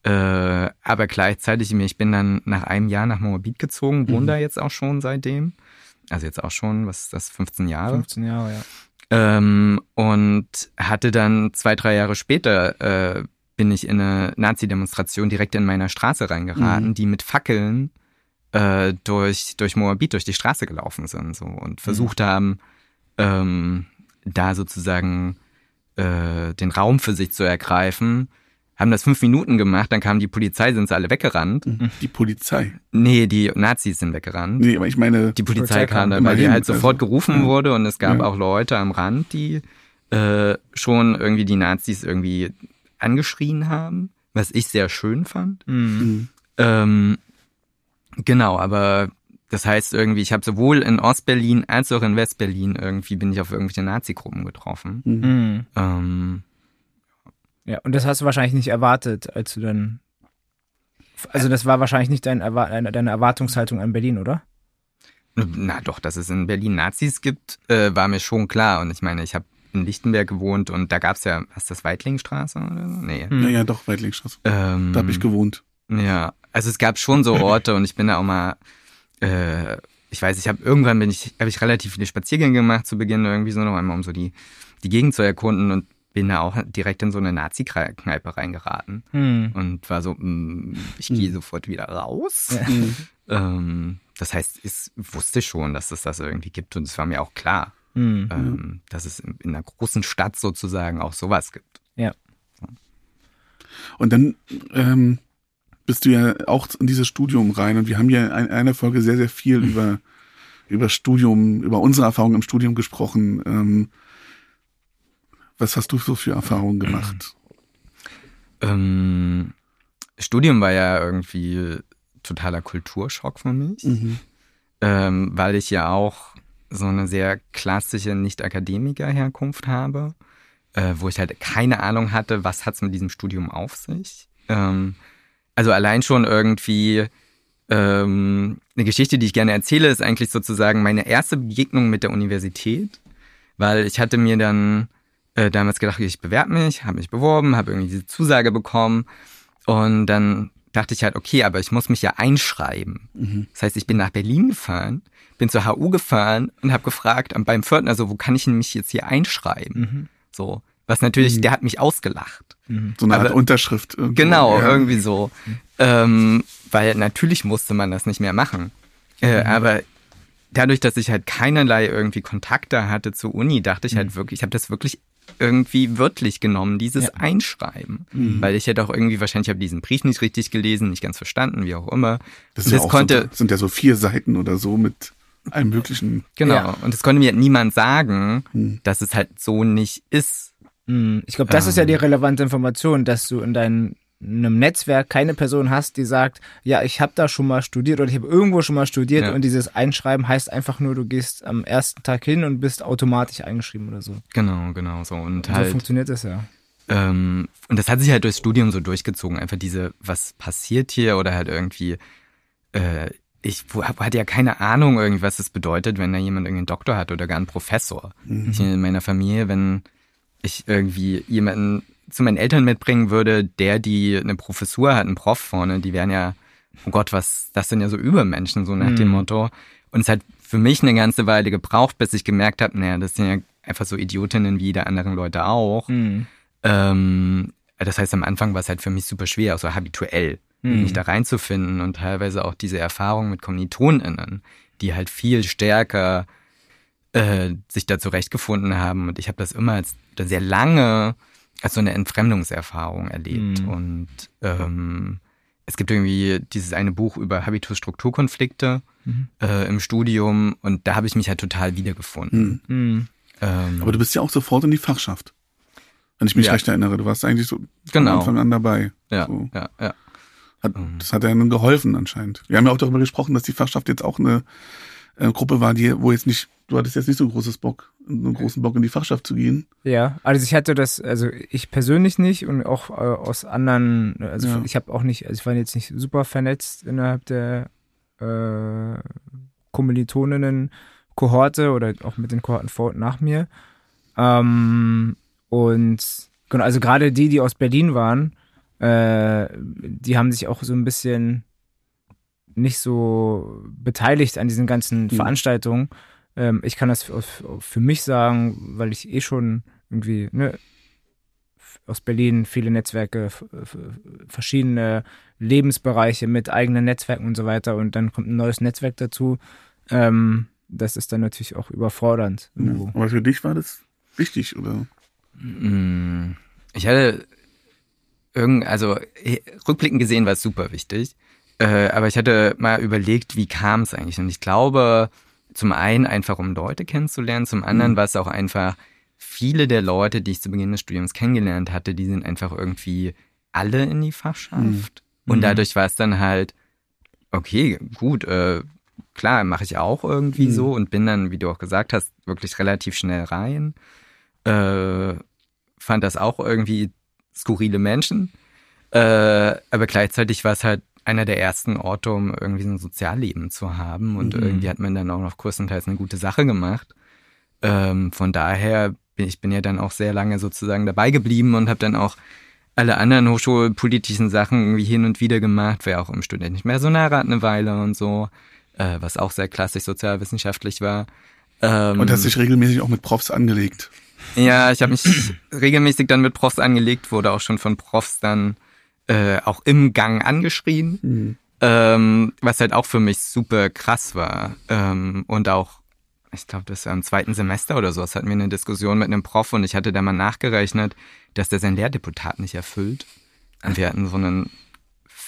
Äh, aber gleichzeitig, ich bin dann nach einem Jahr nach Moabit gezogen, wohne mhm. da jetzt auch schon seitdem. Also jetzt auch schon, was ist das, 15 Jahre? 15 Jahre, ja. Ähm, und hatte dann zwei, drei Jahre später äh, bin ich in eine Nazi-Demonstration direkt in meiner Straße reingeraten, mhm. die mit Fackeln äh, durch, durch Moabit, durch die Straße gelaufen sind so, und versucht mhm. haben, ähm, da sozusagen äh, den Raum für sich zu ergreifen. Haben das fünf Minuten gemacht, dann kam die Polizei, sind sie alle weggerannt. Mhm. Die Polizei? Nee, die Nazis sind weggerannt. Nee, aber ich meine... Die Polizei, Polizei kam dann, weil die halt sofort also, gerufen ja. wurde und es gab ja. auch Leute am Rand, die äh, schon irgendwie die Nazis irgendwie angeschrien haben, was ich sehr schön fand. Mhm. Ähm, Genau, aber das heißt irgendwie, ich habe sowohl in Ostberlin als auch in Westberlin irgendwie bin ich auf irgendwelche Nazi-Gruppen getroffen. Mhm. mhm. Ähm, ja, und das hast du wahrscheinlich nicht erwartet, als du dann. Also das war wahrscheinlich nicht dein Erwar deine Erwartungshaltung an Berlin, oder? Na doch, dass es in Berlin Nazis gibt, äh, war mir schon klar. Und ich meine, ich habe in Lichtenberg gewohnt und da gab's ja, was das, Weitlingstraße oder so? Nee. Ja, ja, doch, Weitlingstraße. Ähm, da habe ich gewohnt. Ja, also es gab schon so Orte und ich bin da auch mal, äh, ich weiß, ich habe irgendwann bin ich, habe ich relativ viele Spaziergänge gemacht zu Beginn irgendwie so noch einmal, um so die, die Gegend zu erkunden und bin da auch direkt in so eine Nazi-Kneipe reingeraten hm. und war so, mh, mm, ich gehe hm. sofort wieder raus. Ja. ähm, das heißt, ich wusste schon, dass es das irgendwie gibt und es war mir auch klar, hm. ähm, dass es in, in einer großen Stadt sozusagen auch sowas gibt. Ja. Und dann ähm, bist du ja auch in dieses Studium rein und wir haben ja in einer Folge sehr, sehr viel mhm. über, über Studium, über unsere Erfahrungen im Studium gesprochen. Ähm, was hast du so für Erfahrungen gemacht? Ähm, Studium war ja irgendwie totaler Kulturschock für mich, mhm. ähm, weil ich ja auch so eine sehr klassische Nicht-Akademiker-Herkunft habe. äh, wo ich halt keine Ahnung hatte, was hat's mit diesem Studium auf sich. Ähm, also allein schon irgendwie ähm, eine Geschichte, die ich gerne erzähle, ist eigentlich sozusagen meine erste Begegnung mit der Universität, weil ich hatte mir dann äh, damals gedacht, ich bewerbe mich, habe mich beworben, habe irgendwie diese Zusage bekommen und dann dachte ich halt, okay, aber ich muss mich ja einschreiben. Mhm. Das heißt, ich bin nach Berlin gefahren, bin zur HU gefahren und habe gefragt beim Pförtner so, wo kann ich mich jetzt hier einschreiben? Mhm. So, was natürlich, mhm. der hat mich ausgelacht. Mhm. So eine Art aber, Unterschrift. Irgendwo. Genau, ja. irgendwie so. Ähm, weil natürlich musste man das nicht mehr machen. Äh, mhm. aber dadurch, dass ich halt keinerlei irgendwie Kontakte hatte zur Uni, dachte ich halt mhm. wirklich, ich habe das wirklich irgendwie wörtlich genommen, dieses ja. Einschreiben. Mhm. Weil ich hätte auch irgendwie, wahrscheinlich habe diesen Brief nicht richtig gelesen, nicht ganz verstanden, wie auch immer. Das, ja das konnte, so, sind ja so vier Seiten oder so mit allem möglichen. Genau. Ja. Und es konnte mir niemand sagen, mhm. dass es halt so nicht ist. Mhm. Ich glaube, das ähm. ist ja die ähm. relevante Information, dass du in deinem einem Netzwerk keine Person hast, die sagt, ja, ich habe da schon mal studiert oder ich habe irgendwo schon mal studiert ja. und dieses Einschreiben heißt einfach nur, du gehst am ersten Tag hin und bist automatisch eingeschrieben oder so. Genau, genau so. Und, und halt, so funktioniert das ja. Ähm, und das hat sich halt durchs Studium so durchgezogen. Einfach diese, was passiert hier oder halt irgendwie, äh, ich hatte ja keine Ahnung irgendwie, was es bedeutet, wenn da jemand irgendwie einen Doktor hat oder gar einen Professor. Mhm. Ich in meiner Familie, wenn ich irgendwie jemanden zu meinen Eltern mitbringen würde, der die eine Professur hat, ein Prof vorne, die wären ja, oh Gott, was, das sind ja so Übermenschen, so nach mhm. dem Motto. Und es hat für mich eine ganze Weile gebraucht, bis ich gemerkt habe, naja, das sind ja einfach so Idiotinnen wie jeder anderen Leute auch. Mhm. Ähm, das heißt, am Anfang war es halt für mich super schwer, auch so habituell, mhm. mich da reinzufinden und teilweise auch diese Erfahrung mit KommilitonInnen, die halt viel stärker äh, sich da zurechtgefunden haben. Und ich habe das immer als sehr lange als so eine Entfremdungserfahrung erlebt. Mhm. Und ähm, es gibt irgendwie dieses eine Buch über Habitus-Strukturkonflikte mhm. äh, im Studium und da habe ich mich halt total wiedergefunden. Mhm. mhm. Ähm, Aber du bist ja auch sofort in die Fachschaft. Wenn ich mich ja. recht erinnere, du warst eigentlich so genau. von Anfang an dabei. Ja, so. ja, ja. Hat, mhm. das hat ja nun geholfen anscheinend. Wir haben ja auch darüber gesprochen, dass die Fachschaft jetzt auch eine äh, Gruppe war, die, wo jetzt nicht, du hattest jetzt nicht so ein großes Bock, einen großen Bock in die Fachschaft zu gehen. Ja, also ich hatte das, also ich persönlich nicht und auch äh, aus anderen, also ja. ich habe auch nicht, also ich war jetzt nicht super vernetzt innerhalb der äh, Kommilitoninnen Kohorte oder auch mit den Kohorten vor und nach mir. Ähm, und genau, also gerade die, die aus Berlin waren, äh, die haben sich auch so ein bisschen nicht so beteiligt an diesen ganzen mhm. Veranstaltungen. Ähm, ich kann das für, mich sagen, weil ich eh schon irgendwie ne, aus Berlin viele Netzwerke, verschiedene Lebensbereiche mit eigenen Netzwerken und so weiter und dann kommt ein neues Netzwerk dazu. Ähm, das ist dann natürlich auch überfordernd. Ja, aber für dich war das wichtig, oder? Mm, ich hatte irgend, also rückblickend gesehen war es super wichtig. Äh, aber ich hatte mal überlegt, wie kam es eigentlich? Und ich glaube, zum einen einfach, um Leute kennenzulernen, zum anderen mhm. war es auch einfach, viele der Leute, die ich zu Beginn des Studiums kennengelernt hatte, die sind einfach irgendwie alle in die Fachschaft. Mhm. Und mhm. dadurch war es dann halt, okay, gut, äh, klar, mache ich auch irgendwie mhm. so und bin dann, wie du auch gesagt hast, wirklich relativ schnell rein. Äh, fand das auch irgendwie skurrile Menschen. Äh, aber gleichzeitig war es halt einer der ersten Orte, um irgendwie so ein Sozialleben zu haben. Und mhm. irgendwie hat man dann auch noch größtenteils eine gute Sache gemacht. Ähm, von daher bin ich bin ja dann auch sehr lange sozusagen dabei geblieben und habe dann auch alle anderen hochschulpolitischen Sachen irgendwie hin und wieder gemacht, war auch im studentischen Personalrat eine Weile und so, äh, was auch sehr klassisch sozialwissenschaftlich war. Ähm, und hast dich regelmäßig auch mit Profs angelegt? Ja, ich habe mich regelmäßig dann mit Profs angelegt, wurde auch schon von Profs dann äh, auch im Gang angeschrien, mhm. ähm, was halt auch für mich super krass war. Ähm, und auch, ich glaube, das war im zweiten Semester oder so, das hatten wir eine Diskussion mit einem Prof und ich hatte da mal nachgerechnet, dass der sein Lehrdeputat nicht erfüllt. Und wir hatten so einen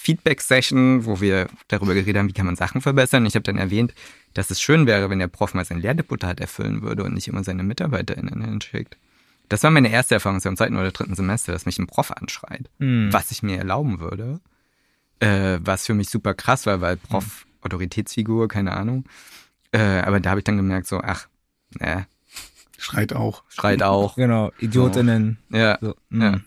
Feedback-Session, wo wir darüber geredet haben, wie kann man Sachen verbessern. Ich habe dann erwähnt, dass es schön wäre, wenn der Prof mal sein Lehrdeputat erfüllen würde und nicht immer seine MitarbeiterInnen hinschickt. Das war meine erste Erfahrung so im zweiten oder dritten Semester, dass mich ein Prof anschreit, mhm. was ich mir erlauben würde. Äh, was für mich super krass war, weil Prof, mhm. Autoritätsfigur, keine Ahnung. Äh, aber da habe ich dann gemerkt, so, ach, äh, Schreit auch. Schreit auch. Genau, Idiotinnen. Ja. So, ja.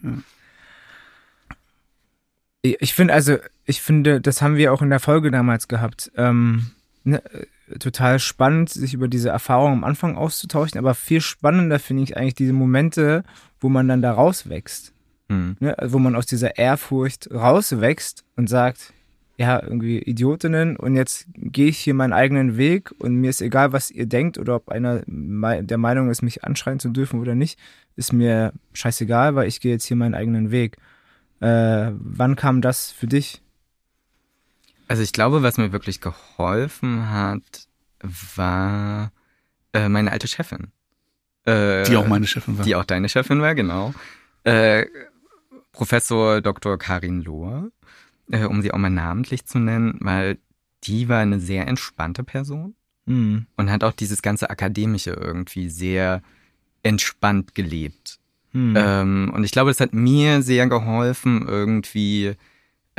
Ich ich finde, also, ich finde, das haben wir auch in der Folge damals gehabt. Ähm, ne, äh, total spannend, sich über diese Erfahrung am Anfang auszutauschen, aber viel spannender finde ich eigentlich diese Momente, wo man dann da rauswächst. Hm. Ne? Wo man aus dieser Ehrfurcht rauswächst und sagt, ja, irgendwie Idiotinnen und jetzt gehe ich hier meinen eigenen Weg und mir ist egal, was ihr denkt oder ob einer der Meinung ist, mich anschreien zu dürfen oder nicht, ist mir scheißegal, weil ich gehe jetzt hier meinen eigenen Weg. Äh, wann kam das für dich? Also ich glaube, was mir wirklich geholfen hat, war äh, meine alte Chefin. Äh, Die auch meine Chefin war. Die auch deine Chefin war, genau. Äh, Professor Dr. Karin Lohr, äh, um sie auch mal namentlich zu nennen, weil die war eine sehr entspannte Person Hm. und hat auch dieses ganze Akademische irgendwie sehr entspannt gelebt. Hm. Ähm, und ich glaube, das hat mir sehr geholfen, irgendwie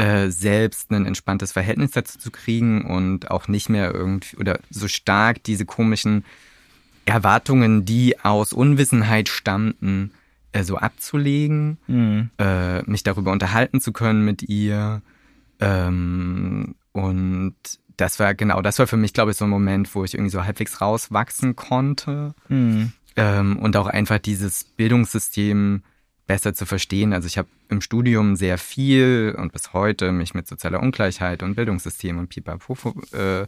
äh, selbst ein entspanntes Verhältnis dazu zu kriegen und auch nicht mehr irgendwie oder so stark diese komischen Erwartungen, die aus Unwissenheit stammten, äh, so abzulegen, Hm. äh, mich darüber unterhalten zu können mit ihr. Ähm, und das war genau, das war für mich, glaube ich, so ein Moment, wo ich irgendwie so halbwegs rauswachsen konnte Hm. ähm, und auch einfach dieses Bildungssystem besser zu verstehen. Also ich habe im Studium sehr viel und bis heute mich mit sozialer Ungleichheit und Bildungssystem und Pipapo äh,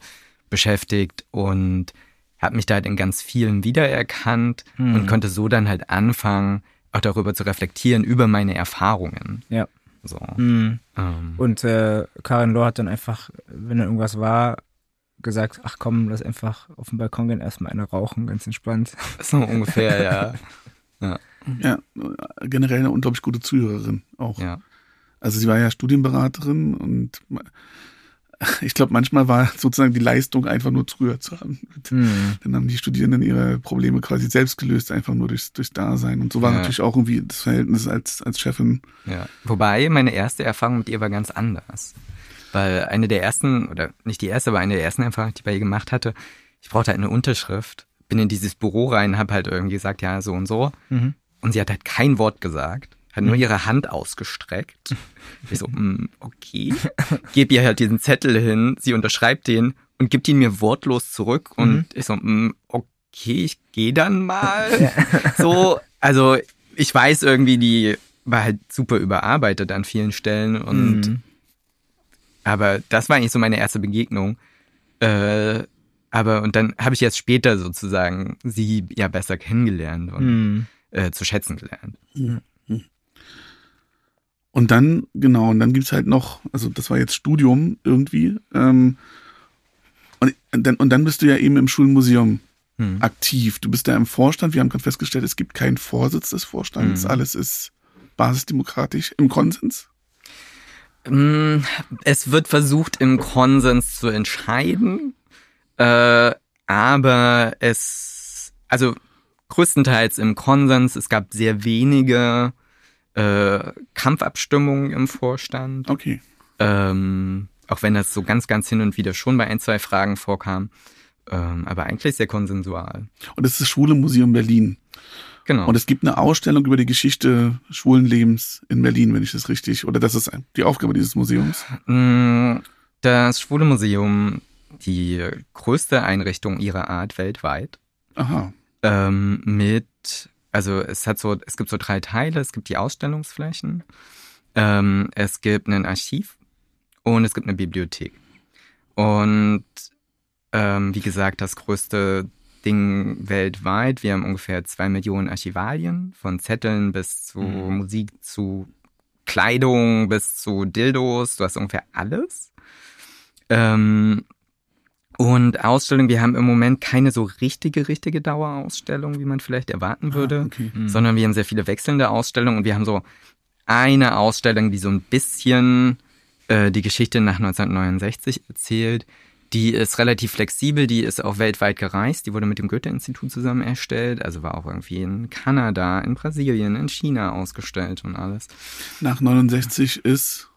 beschäftigt und habe mich da halt in ganz vielen wiedererkannt Hm. und konnte so dann halt anfangen, auch darüber zu reflektieren, über meine Erfahrungen. Ja. So. Hm. Ähm, Und äh, Karin Lohr hat dann einfach, wenn dann irgendwas war, gesagt, ach komm, lass einfach auf dem Balkon gehen, erstmal eine rauchen, ganz entspannt. so ungefähr, ja. Ja, äh, generell eine unglaublich gute Zuhörerin auch. ja. Also sie war ja Studienberaterin und ich glaube, manchmal war sozusagen die Leistung einfach nur früher zu haben. Hm. Dann haben die Studierenden ihre Probleme quasi selbst gelöst, einfach nur durchs, durchs Dasein. Und so war Ja. natürlich auch irgendwie das Verhältnis als, als Chefin. Ja. Wobei meine erste Erfahrung mit ihr war ganz anders. Weil eine der ersten, oder nicht die erste, aber eine der ersten Erfahrungen, die ich bei ihr gemacht hatte, ich brauchte halt eine Unterschrift, bin in dieses Büro rein, habe halt irgendwie gesagt, ja, so und so. Mhm. Und sie hat halt kein Wort gesagt, hat nur ihre Hand ausgestreckt. Ich so, mm, okay. Gebe ihr halt diesen Zettel hin, sie unterschreibt den und gibt ihn mir wortlos zurück. Und ich so, mm, okay, ich gehe dann mal. So, also ich weiß irgendwie, die war halt super überarbeitet an vielen Stellen und Mhm. aber das war eigentlich so meine erste Begegnung. Äh, aber und dann habe ich jetzt später sozusagen sie ja besser kennengelernt und Hm. Äh, zu schätzen gelernt. Und dann, genau, und dann gibt's halt noch, also das war jetzt Studium irgendwie. Ähm, und, dann, und dann bist du ja eben im Schulmuseum Hm. aktiv. Du bist da im Vorstand. Wir haben gerade festgestellt, es gibt keinen Vorsitz des Vorstands. Mhm. Alles ist basisdemokratisch im Konsens. Mm, Es wird versucht, im Konsens zu entscheiden, äh, aber es, also größtenteils im Konsens, es gab sehr wenige äh, Kampfabstimmungen im Vorstand. Okay. Ähm, auch wenn das so ganz, ganz hin und wieder schon bei ein, zwei Fragen vorkam. Ähm, aber eigentlich sehr konsensual. Und es ist das Schwule Museum Berlin. Genau. Und es gibt eine Ausstellung über die Geschichte schwulen Lebens in Berlin, wenn ich das richtig, oder das ist die Aufgabe dieses Museums. Mm, Das Schwule Museum, die größte Einrichtung ihrer Art weltweit, Aha. Ähm, mit, also es hat so, es gibt so drei Teile. Es gibt die Ausstellungsflächen, ähm, es gibt ein Archiv und es gibt eine Bibliothek. Und ähm, wie gesagt, das größte Ding weltweit. Wir haben ungefähr zwei Millionen Archivalien, von Zetteln bis zu Mhm. Musik, zu Kleidung, bis zu Dildos. Du hast ungefähr alles. Ähm, und Ausstellungen, wir haben im Moment keine so richtige, richtige Dauerausstellung, wie man vielleicht erwarten würde, Ah, okay. Mhm. sondern wir haben sehr viele wechselnde Ausstellungen und wir haben so eine Ausstellung, die so ein bisschen äh, die Geschichte nach 1969 erzählt. Die ist relativ flexibel, die ist auch weltweit gereist, die wurde mit dem Goethe-Institut zusammen erstellt, also war auch irgendwie in Kanada, in Brasilien, in China ausgestellt und alles. Nach 69 ist,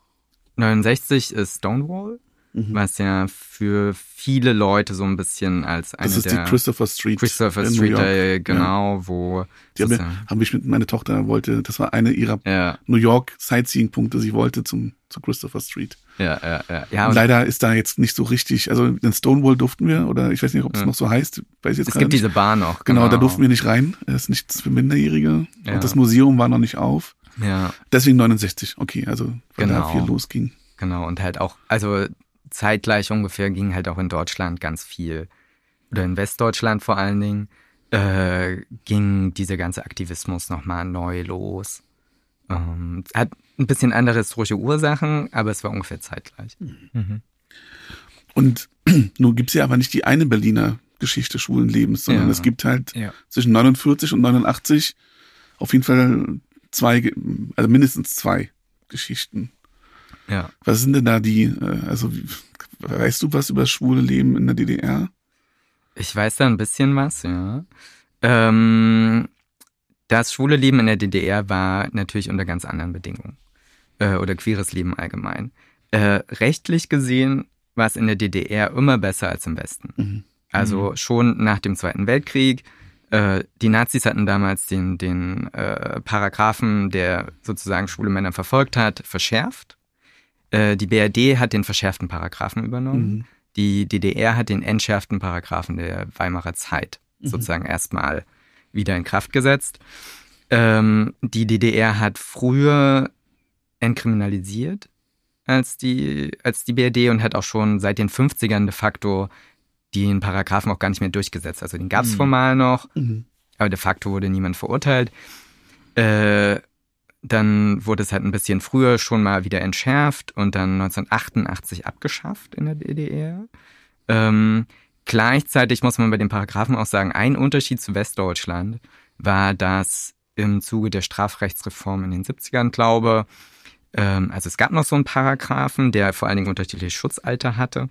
69 ist Stonewall mhm. was ja für viele Leute so ein bisschen als eine das ist die Christopher Street. Christopher Street, äh, genau, ja. wo die haben, haben mich mit meiner Tochter wollte, das war eine ihrer ja. New York Sightseeing-Punkte. Sie wollte zum zu Christopher Street. Ja, ja, ja. ja Leider ist da jetzt nicht so richtig, also in Stonewall durften wir, oder ich weiß nicht, ob es ja. noch so heißt. Weiß jetzt es gibt nicht. diese Bar noch. Genau. genau. da durften wir nicht rein. Das ist nichts für Minderjährige. Ja. Und das Museum war noch nicht auf. Ja. Deswegen 69, okay, also weil genau. da viel losging. Genau, und halt auch, also zeitgleich ungefähr ging halt auch in Deutschland ganz viel, oder in Westdeutschland vor allen Dingen, äh, ging dieser ganze Aktivismus nochmal neu los. Ähm, hat ein bisschen andere historische Ursachen, aber es war ungefähr zeitgleich. Mhm. Und nun gibt es ja aber nicht die eine Berliner Geschichte schwulen Lebens, sondern ja. es gibt halt ja. zwischen 49 und 89 auf jeden Fall zwei, also mindestens zwei Geschichten. Ja. Was sind denn da die, äh, also weißt du was über das schwule Leben in der DDR? Ich weiß da ein bisschen was, ja. Ähm, das schwule Leben in der DDR war natürlich unter ganz anderen Bedingungen. Äh, oder queeres Leben allgemein. Äh, rechtlich gesehen war es in der DDR immer besser als im Westen. Mhm. Also mhm. schon nach dem Zweiten Weltkrieg. Äh, die Nazis hatten damals den, den äh, Paragraphen, der sozusagen schwule Männer verfolgt hat, verschärft. Äh, die BRD hat den verschärften Paragraphen übernommen. Mhm. Die DDR hat den entschärften Paragraphen der Weimarer Zeit mhm. sozusagen erstmal wieder in Kraft gesetzt. Ähm, die DDR hat früher entkriminalisiert als die, als die BRD und hat auch schon seit den 50ern de facto den Paragraphen auch gar nicht mehr durchgesetzt. Also den gab es mhm. formal noch, mhm. aber de facto wurde niemand verurteilt. Äh, dann wurde es halt ein bisschen früher schon mal wieder entschärft und dann 1988 abgeschafft in der DDR. Ähm, gleichzeitig muss man bei den Paragraphen auch sagen, ein Unterschied zu Westdeutschland war, dass im Zuge der Strafrechtsreform in den 70ern, glaube ähm, also es gab noch so einen Paragraphen, der vor allen Dingen unterschiedliche Schutzalter hatte.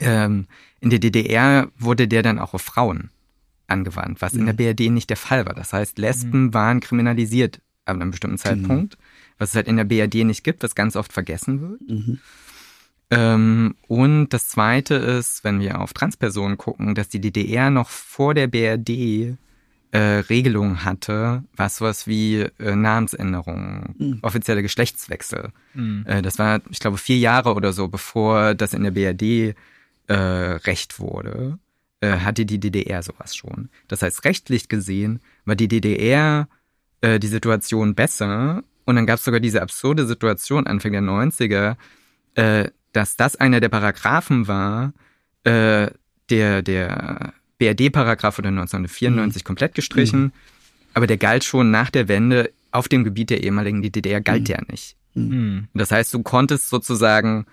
Ähm, in der DDR wurde der dann auch auf Frauen angewandt, was mhm. in der mhm. BRD nicht der Fall war. Das heißt, Lesben mhm. waren kriminalisiert ab einem bestimmten Zeitpunkt, mhm. was es halt in der BRD nicht gibt, was ganz oft vergessen wird. Mhm. Ähm, und das Zweite ist, wenn wir auf Transpersonen gucken, dass die DDR noch vor der BRD äh, Regelungen hatte, was sowas wie äh, Namensänderungen, mhm. offizielle Geschlechtswechsel. Mhm. Äh, das war, ich glaube, vier Jahre oder so, bevor das in der BRD äh, Recht wurde, äh, hatte die DDR sowas schon. Das heißt, rechtlich gesehen war die DDR äh, die Situation besser. Und dann gab es sogar diese absurde Situation Anfang der 90er, äh, dass das einer der Paragraphen war, äh, der, der BRD-Paragraph wurde 1994 mhm. komplett gestrichen, mhm. aber der galt schon nach der Wende auf dem Gebiet der ehemaligen DDR galt mhm. der nicht. Mhm. Das heißt, du konntest sozusagen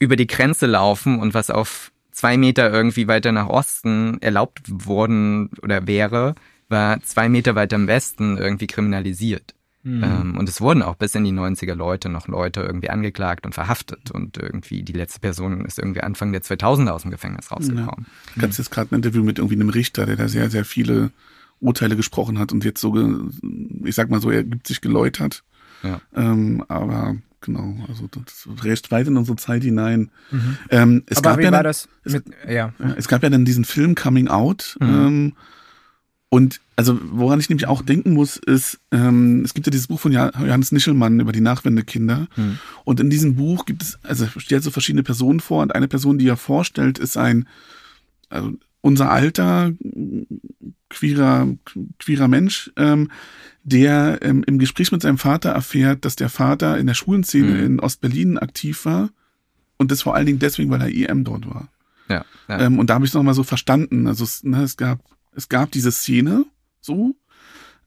über die Grenze laufen und was auf zwei Meter irgendwie weiter nach Osten erlaubt worden oder wäre, war zwei Meter weiter im Westen irgendwie kriminalisiert. Mhm. Ähm, und es wurden auch bis in die 90er Leute noch Leute irgendwie angeklagt und verhaftet. Und irgendwie die letzte Person ist irgendwie Anfang der 2000er aus dem Gefängnis rausgekommen. Ja. Ich hatte jetzt gerade ein Interview mit irgendwie einem Richter, der da sehr, sehr viele Urteile gesprochen hat und jetzt so, ich sag mal so, er gibt sich geläutert. Ja. Ähm, aber genau, also das recht weit in unsere Zeit hinein. Mhm. Ähm, es aber gab wie ja war dann, das mit, ja. Es gab ja dann diesen Film Coming Out. Mhm. Ähm, und also woran ich nämlich auch denken muss, ist, ähm, es gibt ja dieses Buch von Johannes Nischelmann über die Nachwendekinder. Hm. Und in diesem Buch gibt es, also stellt so verschiedene Personen vor und eine Person, die er vorstellt, ist ein, also unser alter queerer, queerer Mensch, ähm, der ähm, im Gespräch mit seinem Vater erfährt, dass der Vater in der Schulenszene hm. in Ostberlin aktiv war. Und das vor allen Dingen deswegen, weil er EM dort war. Ja, ja. Ähm, und da habe ich es nochmal so verstanden. Also es, ne, es gab es gab diese Szene so.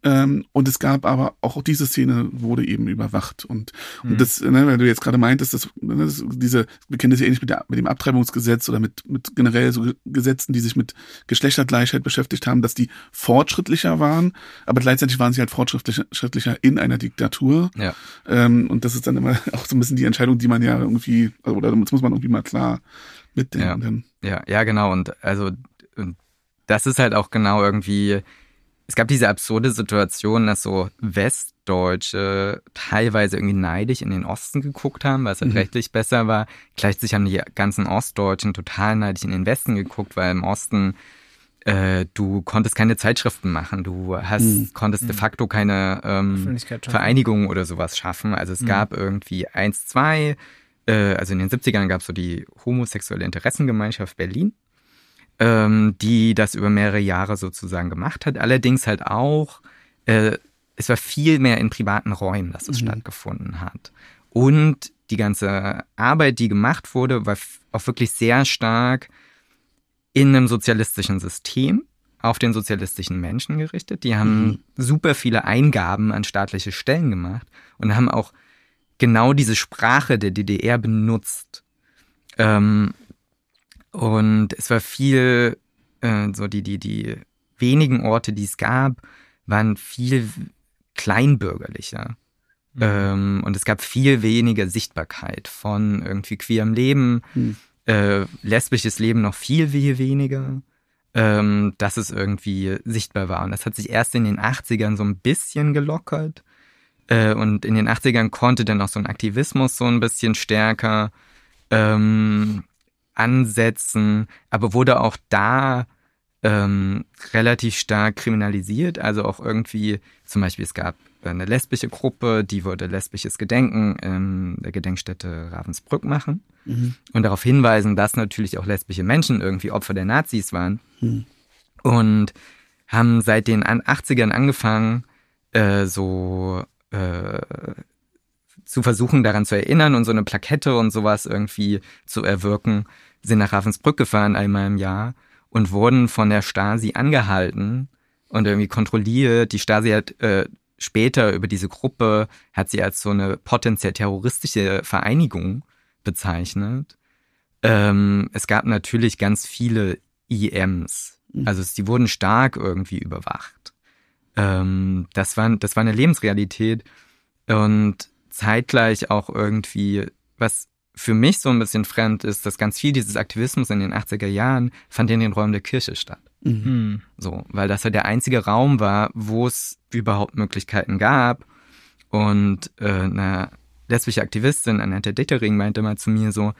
Ähm, und es gab aber auch diese Szene wurde eben überwacht. Und, mhm. und das, ne, weil du jetzt gerade meintest, dass, ne, das, diese, wir kennen das ja ähnlich mit, der, mit dem Abtreibungsgesetz oder mit, mit generell so Gesetzen, die sich mit Geschlechtergleichheit beschäftigt haben, dass die fortschrittlicher waren, aber gleichzeitig waren sie halt fortschrittlicher in einer Diktatur. Ja. Ähm, und das ist dann immer auch so ein bisschen die Entscheidung, die man ja irgendwie, oder das muss man irgendwie mal klar mitdenken. Ja, ja, ja genau. Und also das ist halt auch genau irgendwie es gab diese absurde Situation, dass so Westdeutsche teilweise irgendwie neidisch in den Osten geguckt haben, weil es halt mhm. rechtlich besser war. Gleichzeitig haben die ganzen Ostdeutschen total neidisch in den Westen geguckt, weil im Osten äh, du konntest keine Zeitschriften machen, du hast, mhm. konntest de mhm. facto keine ähm, Vereinigung oder sowas schaffen. Also es mhm. gab irgendwie eins, zwei, äh, also in den 70ern gab es so die homosexuelle Interessengemeinschaft Berlin ähm, die das über mehrere Jahre sozusagen gemacht hat. Allerdings halt auch, äh, es war viel mehr in privaten Räumen, dass es mhm. stattgefunden hat. Und die ganze Arbeit, die gemacht wurde, war auch wirklich sehr stark in einem sozialistischen System auf den sozialistischen Menschen gerichtet. Die haben mhm. super viele Eingaben an staatliche Stellen gemacht und haben auch genau diese Sprache der DDR benutzt. Ähm, und es war viel, äh, so die, die, die wenigen Orte, die es gab, waren viel kleinbürgerlicher. Mhm. Ähm, und es gab viel weniger Sichtbarkeit von irgendwie queerem Leben, mhm. äh, lesbisches Leben noch viel, viel weniger, ähm, dass es irgendwie sichtbar war. Und das hat sich erst in den 80ern so ein bisschen gelockert. Äh, und in den 80ern konnte dann auch so ein Aktivismus so ein bisschen stärker ähm, ansetzen, aber wurde auch da ähm, relativ stark kriminalisiert. Also auch irgendwie, zum Beispiel, es gab eine lesbische Gruppe, die würde lesbisches Gedenken in der Gedenkstätte Ravensbrück machen mhm. und darauf hinweisen, dass natürlich auch lesbische Menschen irgendwie Opfer der Nazis waren. Mhm. Und haben seit den 80ern angefangen, äh, so äh, zu versuchen, daran zu erinnern und so eine Plakette und sowas irgendwie zu erwirken, sind nach Ravensbrück gefahren einmal im Jahr und wurden von der Stasi angehalten und irgendwie kontrolliert. Die Stasi hat äh, später über diese Gruppe, hat sie als so eine potenziell terroristische Vereinigung bezeichnet. Ähm, es gab natürlich ganz viele IMs. Mhm. Also die wurden stark irgendwie überwacht. Ähm, das, war, das war eine Lebensrealität. Und zeitgleich auch irgendwie, was für mich so ein bisschen fremd ist, dass ganz viel dieses Aktivismus in den 80er Jahren fand in den Räumen der Kirche statt. Mhm. So, weil das halt der einzige Raum war, wo es überhaupt Möglichkeiten gab. Und äh, eine lesbische Aktivistin, Annette Dittering, meinte mal zu mir so,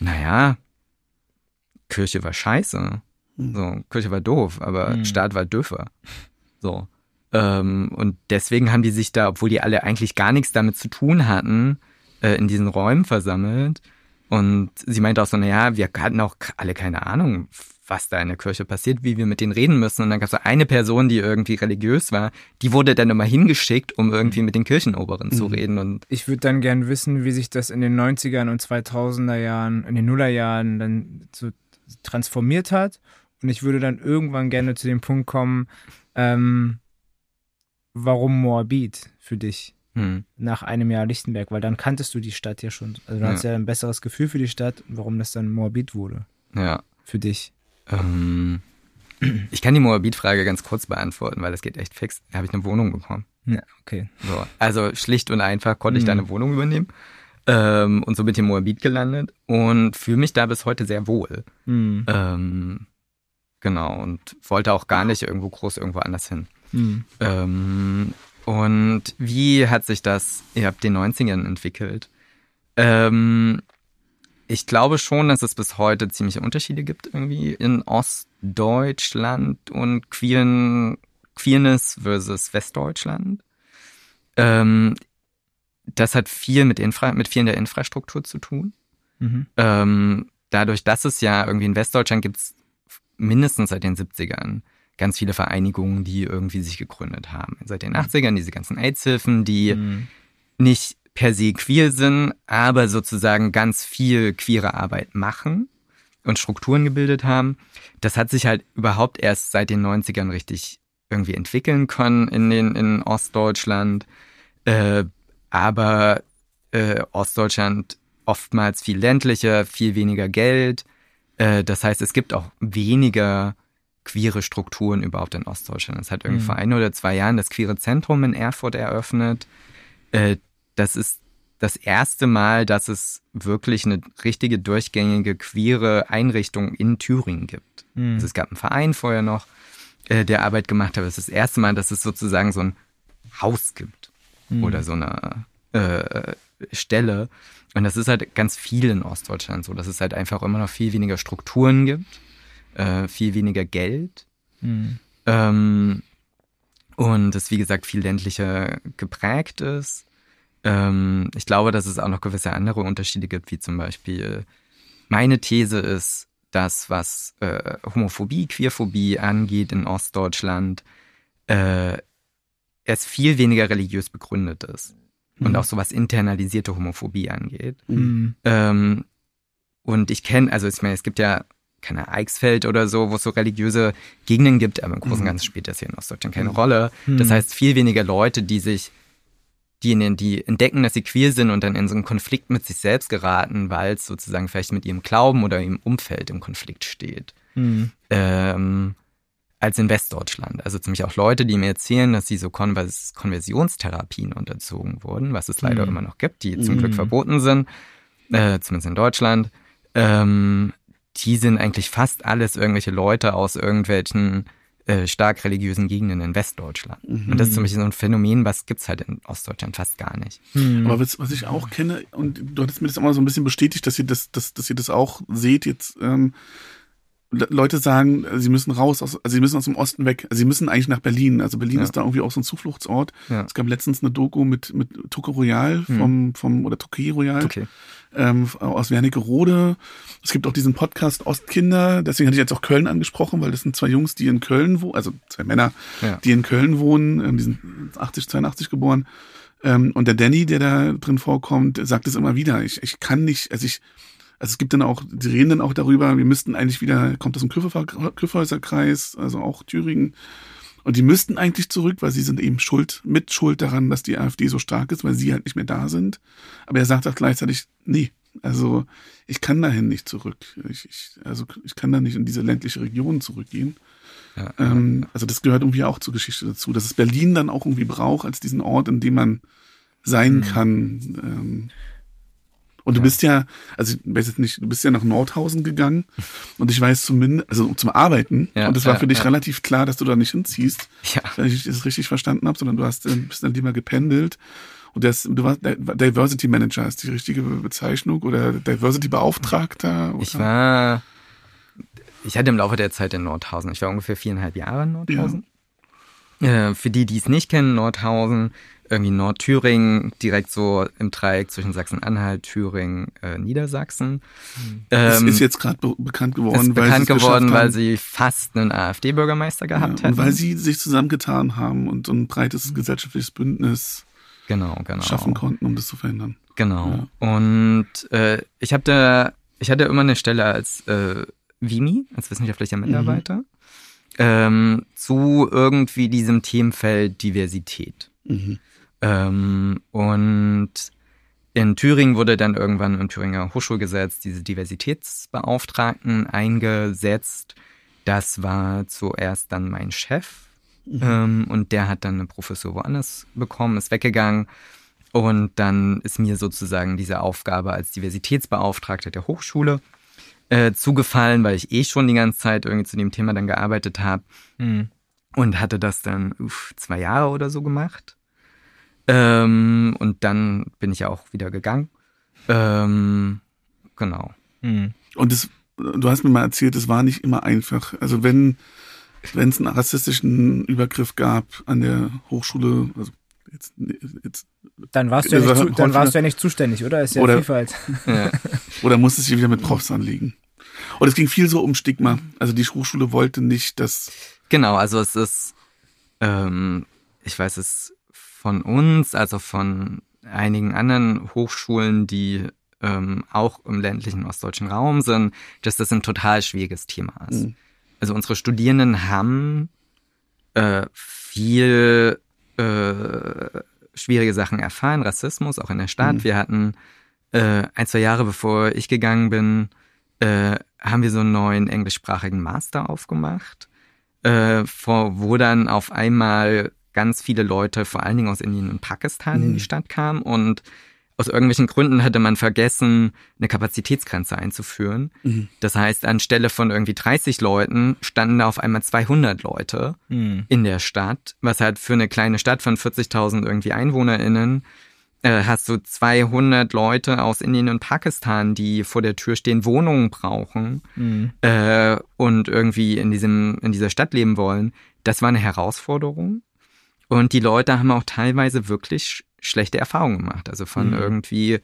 naja, Kirche war scheiße. Mhm. So, Kirche war doof, aber mhm. Staat war dürfer. So. Ähm, und deswegen haben die sich da, obwohl die alle eigentlich gar nichts damit zu tun hatten, äh, in diesen Räumen versammelt. Und sie meinte auch so, naja, wir hatten auch alle keine Ahnung, was da in der Kirche passiert, wie wir mit denen reden müssen. Und dann gab es so eine Person, die irgendwie religiös war, die wurde dann immer hingeschickt, um irgendwie mit den Kirchenoberen mhm. zu reden. Und ich würde dann gern wissen, wie sich das in den 90ern und 2000er Jahren, in den Nullerjahren dann so transformiert hat. Und ich würde dann irgendwann gerne zu dem Punkt kommen, ähm, warum Moabit für dich hm. nach einem Jahr Lichtenberg? Weil dann kanntest du die Stadt ja schon. Also du ja. hast ja ein besseres Gefühl für die Stadt, warum das dann Moabit wurde. Ja. Für dich. Ähm, ich kann die Moabit-Frage ganz kurz beantworten, weil das geht echt fix. Da habe ich eine Wohnung bekommen. Ja, okay. So, also schlicht und einfach konnte ich da hm. eine Wohnung übernehmen ähm, und so mit dem Moabit gelandet und fühle mich da bis heute sehr wohl. Mhm. Ähm, genau, und wollte auch gar nicht irgendwo groß irgendwo anders hin. Mhm. Ähm, und wie hat sich das ab den 90ern entwickelt? Ähm, ich glaube schon, dass es bis heute ziemliche Unterschiede gibt irgendwie in Ostdeutschland und Queeren, Queerness versus Westdeutschland. Ähm, das hat viel mit, Infra mit vielen der Infrastruktur zu tun. Mhm. Ähm, dadurch, dass es ja irgendwie in Westdeutschland gibt es mindestens seit den 70ern ganz viele Vereinigungen, die irgendwie sich gegründet haben. Seit den 80ern diese ganzen AIDS-Hilfen, die mhm. nicht per se queer sind, aber sozusagen ganz viel queere Arbeit machen und Strukturen gebildet haben. Das hat sich halt überhaupt erst seit den 90ern richtig irgendwie entwickeln können in den in Ostdeutschland. Äh, aber äh, Ostdeutschland oftmals viel ländlicher, viel weniger Geld. Äh, das heißt, es gibt auch weniger queere Strukturen überhaupt in Ostdeutschland. Es hat irgendwie mhm. vor ein oder zwei Jahren das Queere Zentrum in Erfurt eröffnet. Äh, das ist das erste Mal, dass es wirklich eine richtige durchgängige queere Einrichtung in Thüringen gibt. Mhm. Also es gab einen Verein vorher noch, äh, der Arbeit gemacht habe. Es ist das erste Mal, dass es sozusagen so ein Haus gibt mhm. oder so eine äh, Stelle. Und das ist halt ganz viel in Ostdeutschland so, dass es halt einfach immer noch viel weniger Strukturen gibt, äh, viel weniger Geld. Mhm. Ähm, und es, wie gesagt, viel ländlicher geprägt ist. Ähm, ich glaube, dass es auch noch gewisse andere Unterschiede gibt, wie zum Beispiel meine These ist, dass was äh, Homophobie, Queerphobie angeht in Ostdeutschland, äh, es viel weniger religiös begründet ist. Mhm. Und auch so was internalisierte Homophobie angeht. Mhm. Ähm, und ich kenne, also ich meine, es gibt ja keine Eichsfeld oder so, wo es so religiöse Gegenden gibt, aber im Großen und mhm. Ganzen spielt das hier in Ostdeutschland keine mhm. Rolle. Das mhm. heißt, viel weniger Leute, die sich diejenigen, die entdecken, dass sie queer sind und dann in so einen Konflikt mit sich selbst geraten, weil es sozusagen vielleicht mit ihrem Glauben oder ihrem Umfeld im Konflikt steht. Mhm. Ähm, als in Westdeutschland. Also ziemlich auch Leute, die mir erzählen, dass sie so Konvers Konversionstherapien unterzogen wurden, was es leider mhm. immer noch gibt, die zum mhm. Glück verboten sind, äh, zumindest in Deutschland. Ähm, die sind eigentlich fast alles irgendwelche Leute aus irgendwelchen äh, stark religiösen Gegenden in Westdeutschland. Mhm. Und das ist zum Beispiel so ein Phänomen, was gibt's halt in Ostdeutschland fast gar nicht. Mhm. Aber was, was, ich auch kenne, und du hattest mir das auch mal so ein bisschen bestätigt, dass ihr das, dass, dass ihr das auch seht jetzt, ähm, Leute sagen, sie müssen raus, aus, also sie müssen aus dem Osten weg, also sie müssen eigentlich nach Berlin. Also Berlin ja. ist da irgendwie auch so ein Zufluchtsort. Ja. Es gab letztens eine Doku mit mit Tuke Royal hm. vom vom oder Tuke Royal okay. ähm, aus Wernigerode. Es gibt auch diesen Podcast Ostkinder. Deswegen hatte ich jetzt auch Köln angesprochen, weil das sind zwei Jungs, die in Köln wohnen, also zwei Männer, ja. die in Köln wohnen. Ähm, die sind 80, 82 geboren. Ähm, und der Danny, der da drin vorkommt, sagt es immer wieder. Ich ich kann nicht, also ich also es gibt dann auch, die reden dann auch darüber, wir müssten eigentlich wieder, kommt das im Küffhäuserkreis, also auch Thüringen. Und die müssten eigentlich zurück, weil sie sind eben schuld, mit schuld daran, dass die AfD so stark ist, weil sie halt nicht mehr da sind. Aber er sagt auch gleichzeitig, nee, also ich kann dahin nicht zurück. Ich, ich, also ich kann da nicht in diese ländliche Region zurückgehen. Ja, ähm, also das gehört irgendwie auch zur Geschichte dazu, dass es Berlin dann auch irgendwie braucht als diesen Ort, in dem man sein mhm. kann. Ähm, und du ja. bist ja, also ich weiß jetzt nicht, du bist ja nach Nordhausen gegangen und ich weiß zumindest, also zum Arbeiten. Ja, und es war ja, für dich relativ klar, dass du da nicht hinziehst, ja. wenn ich das richtig verstanden habe, sondern du hast bist dann lieber gependelt. Und das, du warst Diversity Manager, ist die richtige Bezeichnung oder Diversity Beauftragter? Oder? Ich war, ich hatte im Laufe der Zeit in Nordhausen, ich war ungefähr viereinhalb Jahre in Nordhausen. Äh, für die, die es nicht kennen, Nordhausen irgendwie Nordthüringen, direkt so im Dreieck zwischen Sachsen-Anhalt, Thüringen, äh, Niedersachsen. Mhm. Ähm, ist jetzt gerade be bekannt geworden, weil bekannt geworden, weil sie fast einen AfD-Bürgermeister gehabt ja, hätten. weil sie sich zusammengetan haben und so ein breites gesellschaftliches Bündnis genau, genau. schaffen konnten, um das zu verhindern. Genau. Ja. Und äh, ich habe da, ich hatte immer eine Stelle als äh, Vimi, als wissenschaftlicher mhm. Mitarbeiter, mhm. ähm, zu irgendwie diesem Themenfeld Diversität. Mhm. Ähm, und in Thüringen wurde dann irgendwann im Thüringer Hochschulgesetz diese Diversitätsbeauftragten eingesetzt. Das war zuerst dann mein Chef. Mhm. Ähm, und der hat dann eine Professur woanders bekommen, ist weggegangen. Und dann ist mir sozusagen diese Aufgabe als Diversitätsbeauftragter der Hochschule äh, zugefallen, weil ich eh schon die ganze Zeit irgendwie zu dem Thema dann gearbeitet habe. Mhm. Und hatte das dann uff, zwei Jahre oder so gemacht. Ähm, und dann bin ich ja auch wieder gegangen. Ähm, genau. Mhm. Und das, du hast mir mal erzählt, es war nicht immer einfach. Also wenn wenn es einen rassistischen Übergriff gab an der Hochschule, also jetzt, jetzt dann warst du ja nicht, zu, dann warst du ja nicht zuständig, oder? Ist ja oder, Vielfalt. Ja. oder musstest du wieder mit Profs anliegen. Und es ging viel so um Stigma. Also die Hochschule wollte nicht, dass. Genau, also es ist, ähm, ich weiß es von uns, also von einigen anderen Hochschulen, die ähm, auch im ländlichen ostdeutschen Raum sind, dass das ein total schwieriges Thema ist. Mhm. Also unsere Studierenden haben äh, viel äh, schwierige Sachen erfahren, Rassismus auch in der Stadt. Mhm. Wir hatten äh, ein, zwei Jahre bevor ich gegangen bin, äh, haben wir so einen neuen englischsprachigen Master aufgemacht, äh, wo dann auf einmal ganz viele Leute, vor allen Dingen aus Indien und Pakistan, mhm. in die mhm. Stadt kamen und aus irgendwelchen Gründen hatte man vergessen, eine Kapazitätsgrenze einzuführen. Mhm. Das heißt, anstelle von irgendwie 30 Leuten standen da auf einmal 200 Leute mhm. in der Stadt, was halt für eine kleine Stadt von 40.000 irgendwie EinwohnerInnen äh, hast du 200 Leute aus Indien und Pakistan, die vor der Tür stehen, Wohnungen brauchen mhm. äh, und irgendwie in diesem in dieser Stadt leben wollen. Das war eine Herausforderung. Und die Leute haben auch teilweise wirklich schlechte Erfahrungen gemacht. Also von mhm. irgendwie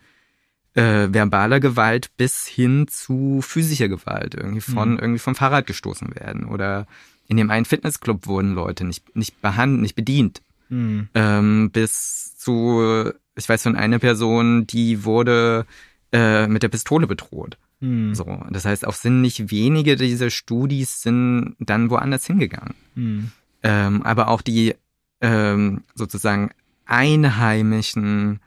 äh, verbaler Gewalt bis hin zu physischer Gewalt. Irgendwie von mhm. irgendwie vom Fahrrad gestoßen werden. Oder in dem einen Fitnessclub wurden Leute nicht, nicht behandelt, nicht bedient. Mhm. Ähm, bis zu, ich weiß von einer Person, die wurde äh, mit der Pistole bedroht. Mhm. So, das heißt, auch sind nicht wenige dieser Studis sind dann woanders hingegangen. Mhm. Ähm, aber auch die ähm, sozusagen einheimischen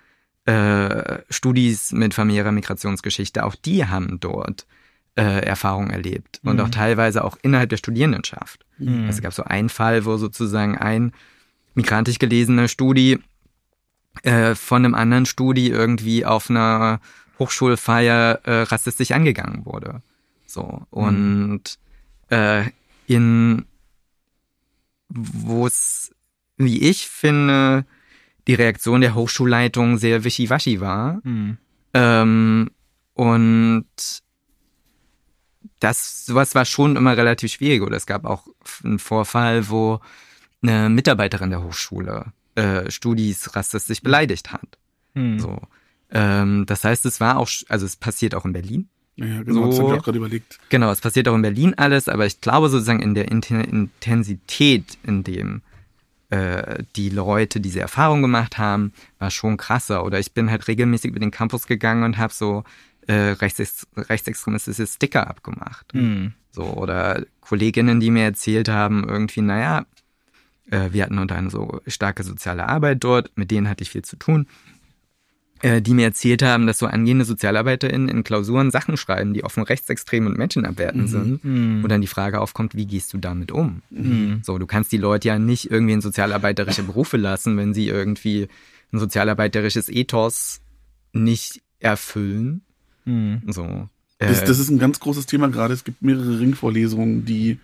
äh, Studis mit familiärer Migrationsgeschichte, auch die haben dort äh, Erfahrungen erlebt und mhm. auch teilweise auch innerhalb der Studierendenschaft. Mhm. Also es gab so einen Fall, wo sozusagen ein migrantisch gelesener Studi äh, von einem anderen Studi irgendwie auf einer Hochschulfeier äh, rassistisch angegangen wurde. So mhm. und mhm. äh, in wo es, wie ich finde, die Reaktion der Hochschulleitung sehr wischiwaschi war. Mhm. Ähm, und das, sowas war schon immer relativ schwierig. Oder es gab auch einen Vorfall, wo eine Mitarbeiterin der Hochschule äh, Studis rassistisch beleidigt hat. Mhm. So. Ähm, das heißt, es war auch, also es passiert auch in Berlin. Ja, genau, so, das auch gerade überlegt. Genau, es passiert auch in Berlin alles, aber ich glaube sozusagen in der Intensität, in dem äh, die Leute diese Erfahrung gemacht haben, war schon krasser. Oder ich bin halt regelmäßig über den Campus gegangen und habe so äh, rechts, rechtsextremistische Sticker abgemacht. Mhm. So, oder Kolleginnen, die mir erzählt haben, irgendwie, naja, äh, wir hatten unter eine so starke soziale Arbeit dort, mit denen hatte ich viel zu tun die mir erzählt haben, dass so angehende SozialarbeiterInnen in Klausuren Sachen schreiben, die offen rechtsextrem und menschenabwertend mhm. sind. Mhm. Und dann die Frage aufkommt, wie gehst du damit um? Mhm. So, du kannst die Leute ja nicht irgendwie in sozialarbeiterische Berufe lassen, wenn sie irgendwie ein sozialarbeiterisches Ethos nicht erfüllen. Mhm. So. Äh, das, das ist ein ganz großes Thema gerade. Es gibt mehrere Ringvorlesungen, die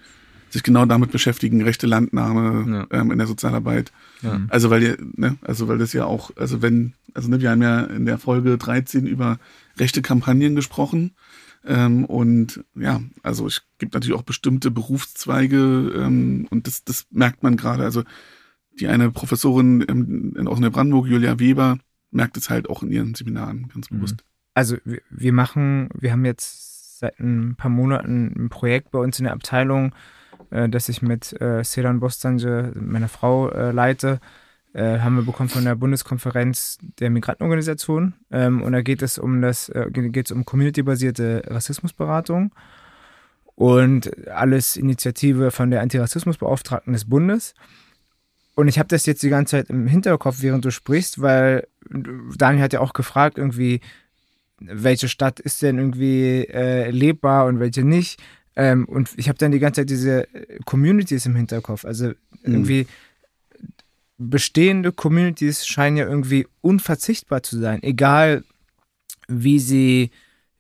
sich genau damit beschäftigen, rechte Landnahme ja. ähm, in der Sozialarbeit. Ja. Also weil ne, also weil das ja auch, also wenn, also ne, wir haben ja in der Folge 13 über rechte Kampagnen gesprochen. Ähm, und ja, also es gibt natürlich auch bestimmte Berufszweige ähm, und das, das merkt man gerade. Also die eine Professorin in, in, aus Neubrandenburg, Julia Weber, merkt es halt auch in ihren Seminaren ganz mhm. bewusst. Also wir machen, wir haben jetzt seit ein paar Monaten ein Projekt bei uns in der Abteilung, äh, das ich mit äh, Sedan Bostanje, meiner Frau, äh, leite, äh, haben wir bekommen von der Bundeskonferenz der Migrantenorganisation. Ähm, und da geht es um das, äh, geht es um communitybasierte Rassismusberatung und alles Initiative von der Antirassismusbeauftragten des Bundes. Und ich habe das jetzt die ganze Zeit im Hinterkopf, während du sprichst, weil Daniel hat ja auch gefragt, irgendwie, welche Stadt ist denn irgendwie äh, lebbar und welche nicht. Ähm, und ich habe dann die ganze Zeit diese äh, Communities im Hinterkopf. Also mhm. irgendwie bestehende Communities scheinen ja irgendwie unverzichtbar zu sein, egal wie sie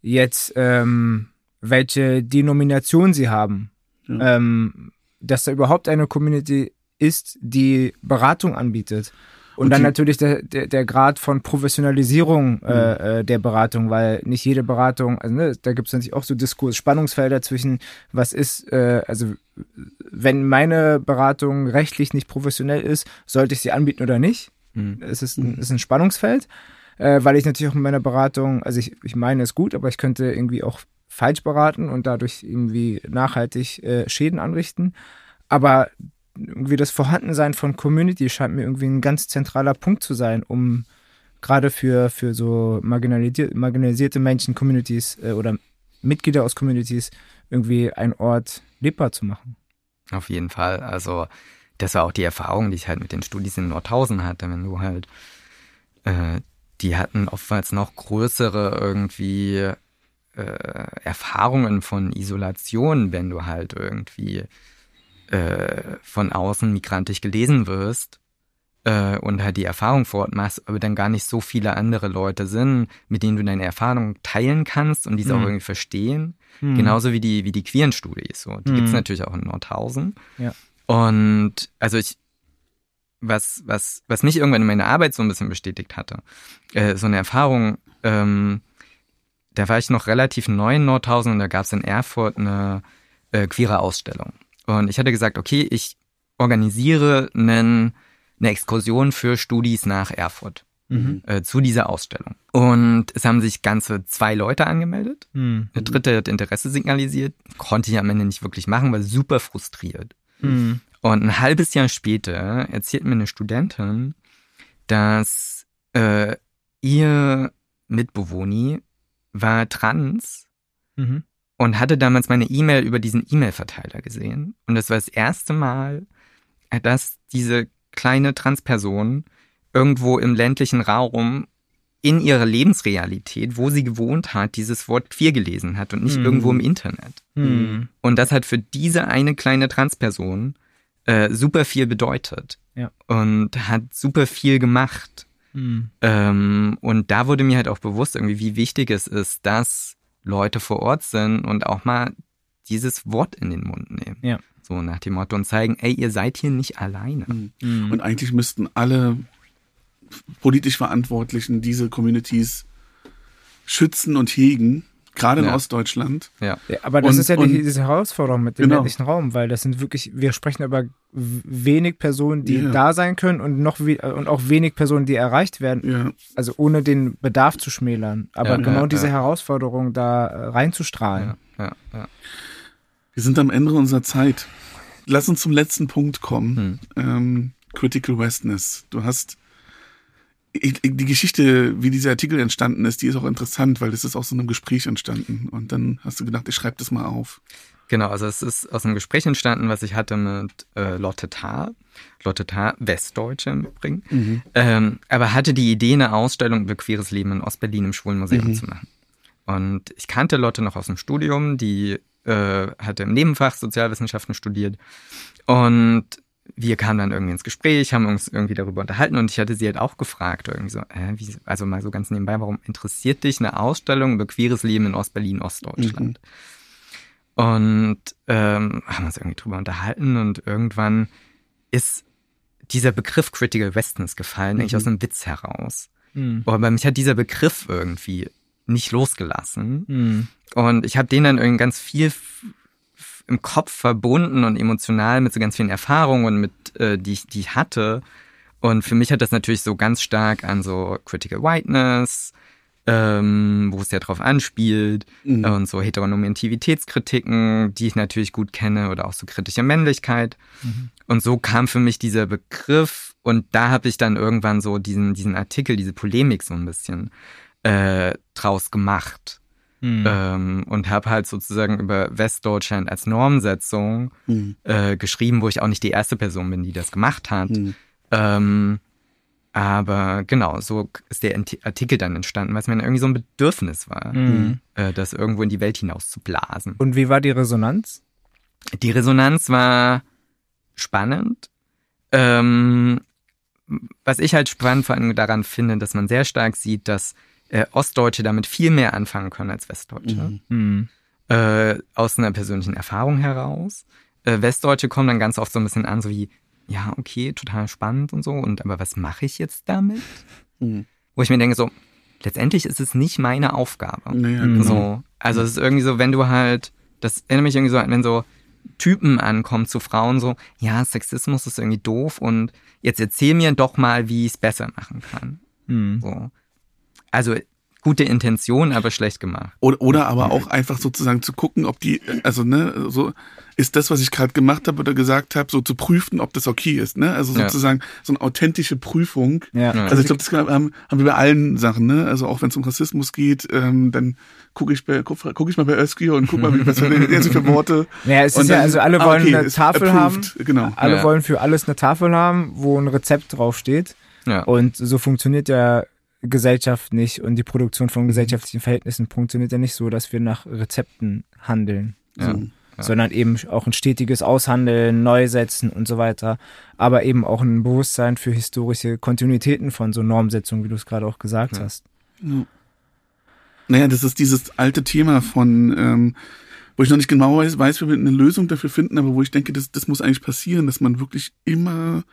jetzt, ähm, welche Denomination sie haben. Ja. Ähm, dass da überhaupt eine Community ist, die Beratung anbietet. Und, dann natürlich der, der, der Grad von Professionalisierung äh, mhm. äh, der Beratung, weil nicht jede Beratung, also ne, da gibt es natürlich auch so Diskurs, Spannungsfelder zwischen, was ist, äh, also wenn meine Beratung rechtlich nicht professionell ist, sollte ich sie anbieten oder nicht? Mhm. Es ist ein, ist ein Spannungsfeld, äh, weil ich natürlich auch in meiner Beratung, also ich, ich meine es gut, aber ich könnte irgendwie auch falsch beraten und dadurch irgendwie nachhaltig äh, Schäden anrichten. Aber irgendwie das Vorhandensein von Community scheint mir irgendwie ein ganz zentraler Punkt zu sein, um gerade für, für so marginalisierte, Menschen, Communities äh, oder Mitglieder aus Communities irgendwie einen Ort lebbar zu machen. Auf jeden Fall. Also das war auch die Erfahrung, die ich halt mit den Studis in Nordhausen hatte, wenn du halt, äh, die hatten oftmals noch größere irgendwie äh, Erfahrungen von Isolation, wenn du halt irgendwie äh, von außen migrantisch gelesen wirst, äh, und halt die Erfahrung vor Ort machst, aber dann gar nicht so viele andere Leute sind, mit denen du deine Erfahrung teilen kannst und diese Mhm. auch irgendwie verstehen. Mhm. Genauso wie die, wie die queeren Studis. So. Die Mhm. gibt's natürlich auch in Nordhausen. Ja. Und also ich, was, was, was mich irgendwann in meiner Arbeit so ein bisschen bestätigt hatte, äh, so eine Erfahrung, ähm, da war ich noch relativ neu in Nordhausen und da gab's in Erfurt eine äh, queere Ausstellung. Und ich hatte gesagt, okay, ich organisiere einen, eine Exkursion für Studis nach Erfurt Mhm. äh, zu dieser Ausstellung. Und es haben sich ganze zwei Leute angemeldet. Mhm. Der dritte hat Interesse signalisiert, konnte ich am Ende nicht wirklich machen, war super frustriert. Mhm. Und ein halbes Jahr später erzählt mir eine Studentin, dass äh, ihr Mitbewohner war trans Mhm. Und hatte damals meine E-Mail über diesen E-Mail-Verteiler gesehen. Und das war das erste Mal, dass diese kleine Transperson irgendwo im ländlichen Raum in ihrer Lebensrealität, wo sie gewohnt hat, dieses Wort queer gelesen hat und nicht Mhm. irgendwo im Internet. Mhm. Und das hat für diese eine kleine Transperson äh, super viel bedeutet. Ja. Und hat super viel gemacht. Mhm. Ähm, und da wurde mir halt auch bewusst irgendwie, wie wichtig es ist, dass Leute vor Ort sind und auch mal dieses Wort in den Mund nehmen. Ja. So nach dem Motto und zeigen, ey, ihr seid hier nicht alleine. Mhm. Und eigentlich müssten alle politisch Verantwortlichen diese Communities schützen und hegen, gerade in Ja. Ostdeutschland. Ja. Ja, aber das Und- ist ja die, diese Herausforderung mit dem Genau. ländlichen Raum, weil das sind wirklich, wir sprechen über wenig Personen, die Ja. da sein können und noch und auch wenig Personen, die erreicht werden, Ja. also ohne den Bedarf zu schmälern. Aber Ja, genau ja, diese ja. Herausforderung da äh, reinzustrahlen. Ja, ja, ja. Wir sind am Ende unserer Zeit. Lass uns zum letzten Punkt kommen. Hm. Ähm, Critical Westness. Du hast ich, die Geschichte, wie dieser Artikel entstanden ist, die ist auch interessant, weil das ist aus so einem Gespräch entstanden. Und dann hast du gedacht, ich schreibe das mal auf. Genau, also es ist aus einem Gespräch entstanden, was ich hatte mit äh, Lotte Tarr. Lotte Tarr, Westdeutsche im Übrigen. Ähm, aber hatte die Idee, eine Ausstellung über queeres Leben in Ostberlin im Schwulenmuseum Mhm. zu machen. Und ich kannte Lotte noch aus dem Studium, die äh, hatte im Nebenfach Sozialwissenschaften studiert. Und wir kamen dann irgendwie ins Gespräch, haben uns irgendwie darüber unterhalten und ich hatte sie halt auch gefragt, irgendwie so, äh, wie, also mal so ganz nebenbei, warum interessiert dich eine Ausstellung über queeres Leben in Ostberlin, Ostdeutschland? Und ähm, haben uns irgendwie drüber unterhalten und irgendwann ist dieser Begriff Critical Westness gefallen, eigentlich aus einem Witz heraus. Mhm. Aber mich hat dieser Begriff irgendwie nicht losgelassen. Mhm. Und ich habe den dann irgendwie ganz viel im Kopf verbunden und emotional mit so ganz vielen Erfahrungen und mit, äh, die, ich, die ich hatte. Und für mich hat das natürlich so ganz stark an so Critical Whiteness, ähm, wo es ja drauf anspielt, Mhm. und so Heteronormativitätskritiken, die ich natürlich gut kenne, oder auch so kritische Männlichkeit. Und so kam für mich dieser Begriff und da habe ich dann irgendwann so diesen, diesen Artikel, diese Polemik so ein bisschen äh, draus gemacht. Mhm. Ähm, und habe halt sozusagen über Westdeutschland als Normsetzung Mhm. äh, geschrieben, wo ich auch nicht die erste Person bin, die das gemacht hat. Mhm. Ähm, aber genau, so ist der Artikel dann entstanden, weil es mir irgendwie so ein Bedürfnis war, Mhm. äh, das irgendwo in die Welt hinaus zu blasen. Und wie war die Resonanz? Die Resonanz war spannend. Ähm, was ich halt spannend vor allem daran finde, dass man sehr stark sieht, dass äh, Ostdeutsche damit viel mehr anfangen können als Westdeutsche. Mhm. Mhm. Äh, aus einer persönlichen Erfahrung heraus. Äh, Westdeutsche kommen dann ganz oft so ein bisschen an, so wie, ja, okay, total spannend und so, und aber was mache ich jetzt damit? Mhm. Wo ich mir denke, so, letztendlich ist es nicht meine Aufgabe. Naja, Mhm. genau. So, also es ist irgendwie so, wenn du halt, das erinnert mich irgendwie so an, wenn so Typen ankommen zu Frauen, so, ja, Sexismus ist irgendwie doof und jetzt erzähl mir doch mal, wie ich es besser machen kann. Mhm. So. Also gute Intention, aber schlecht gemacht. Oder, oder aber auch einfach sozusagen zu gucken, ob die, also ne, so ist das, was ich gerade gemacht habe oder gesagt habe, so zu prüfen, ob das okay ist, ne? Also Ja. sozusagen so eine authentische Prüfung. Ja. Ja. Also ich glaube, das haben, haben wir bei allen Sachen, ne? Also auch wenn es um Rassismus geht, ähm, dann gucke ich, bei- guck, guck ich mal bei Özgür und guck mal, wie- was er jetzt für Worte. Naja, es Und ist ja, dann- also alle ah, wollen okay, eine ist Tafel approved, haben. Genau. Alle Ja. wollen für alles eine Tafel haben, wo ein Rezept draufsteht. Ja. Und so funktioniert ja Gesellschaft nicht und die Produktion von gesellschaftlichen Verhältnissen funktioniert ja nicht so, dass wir nach Rezepten handeln. Ja. So. ja. sondern eben auch ein stetiges Aushandeln, Neusetzen und so weiter, aber eben auch ein Bewusstsein für historische Kontinuitäten von so Normsetzungen, wie du es gerade auch gesagt ja. hast. Ja. Naja, das ist dieses alte Thema von, ähm, wo ich noch nicht genau weiß, weiß, wie wir eine Lösung dafür finden, aber wo ich denke, das, das muss eigentlich passieren, dass man wirklich immer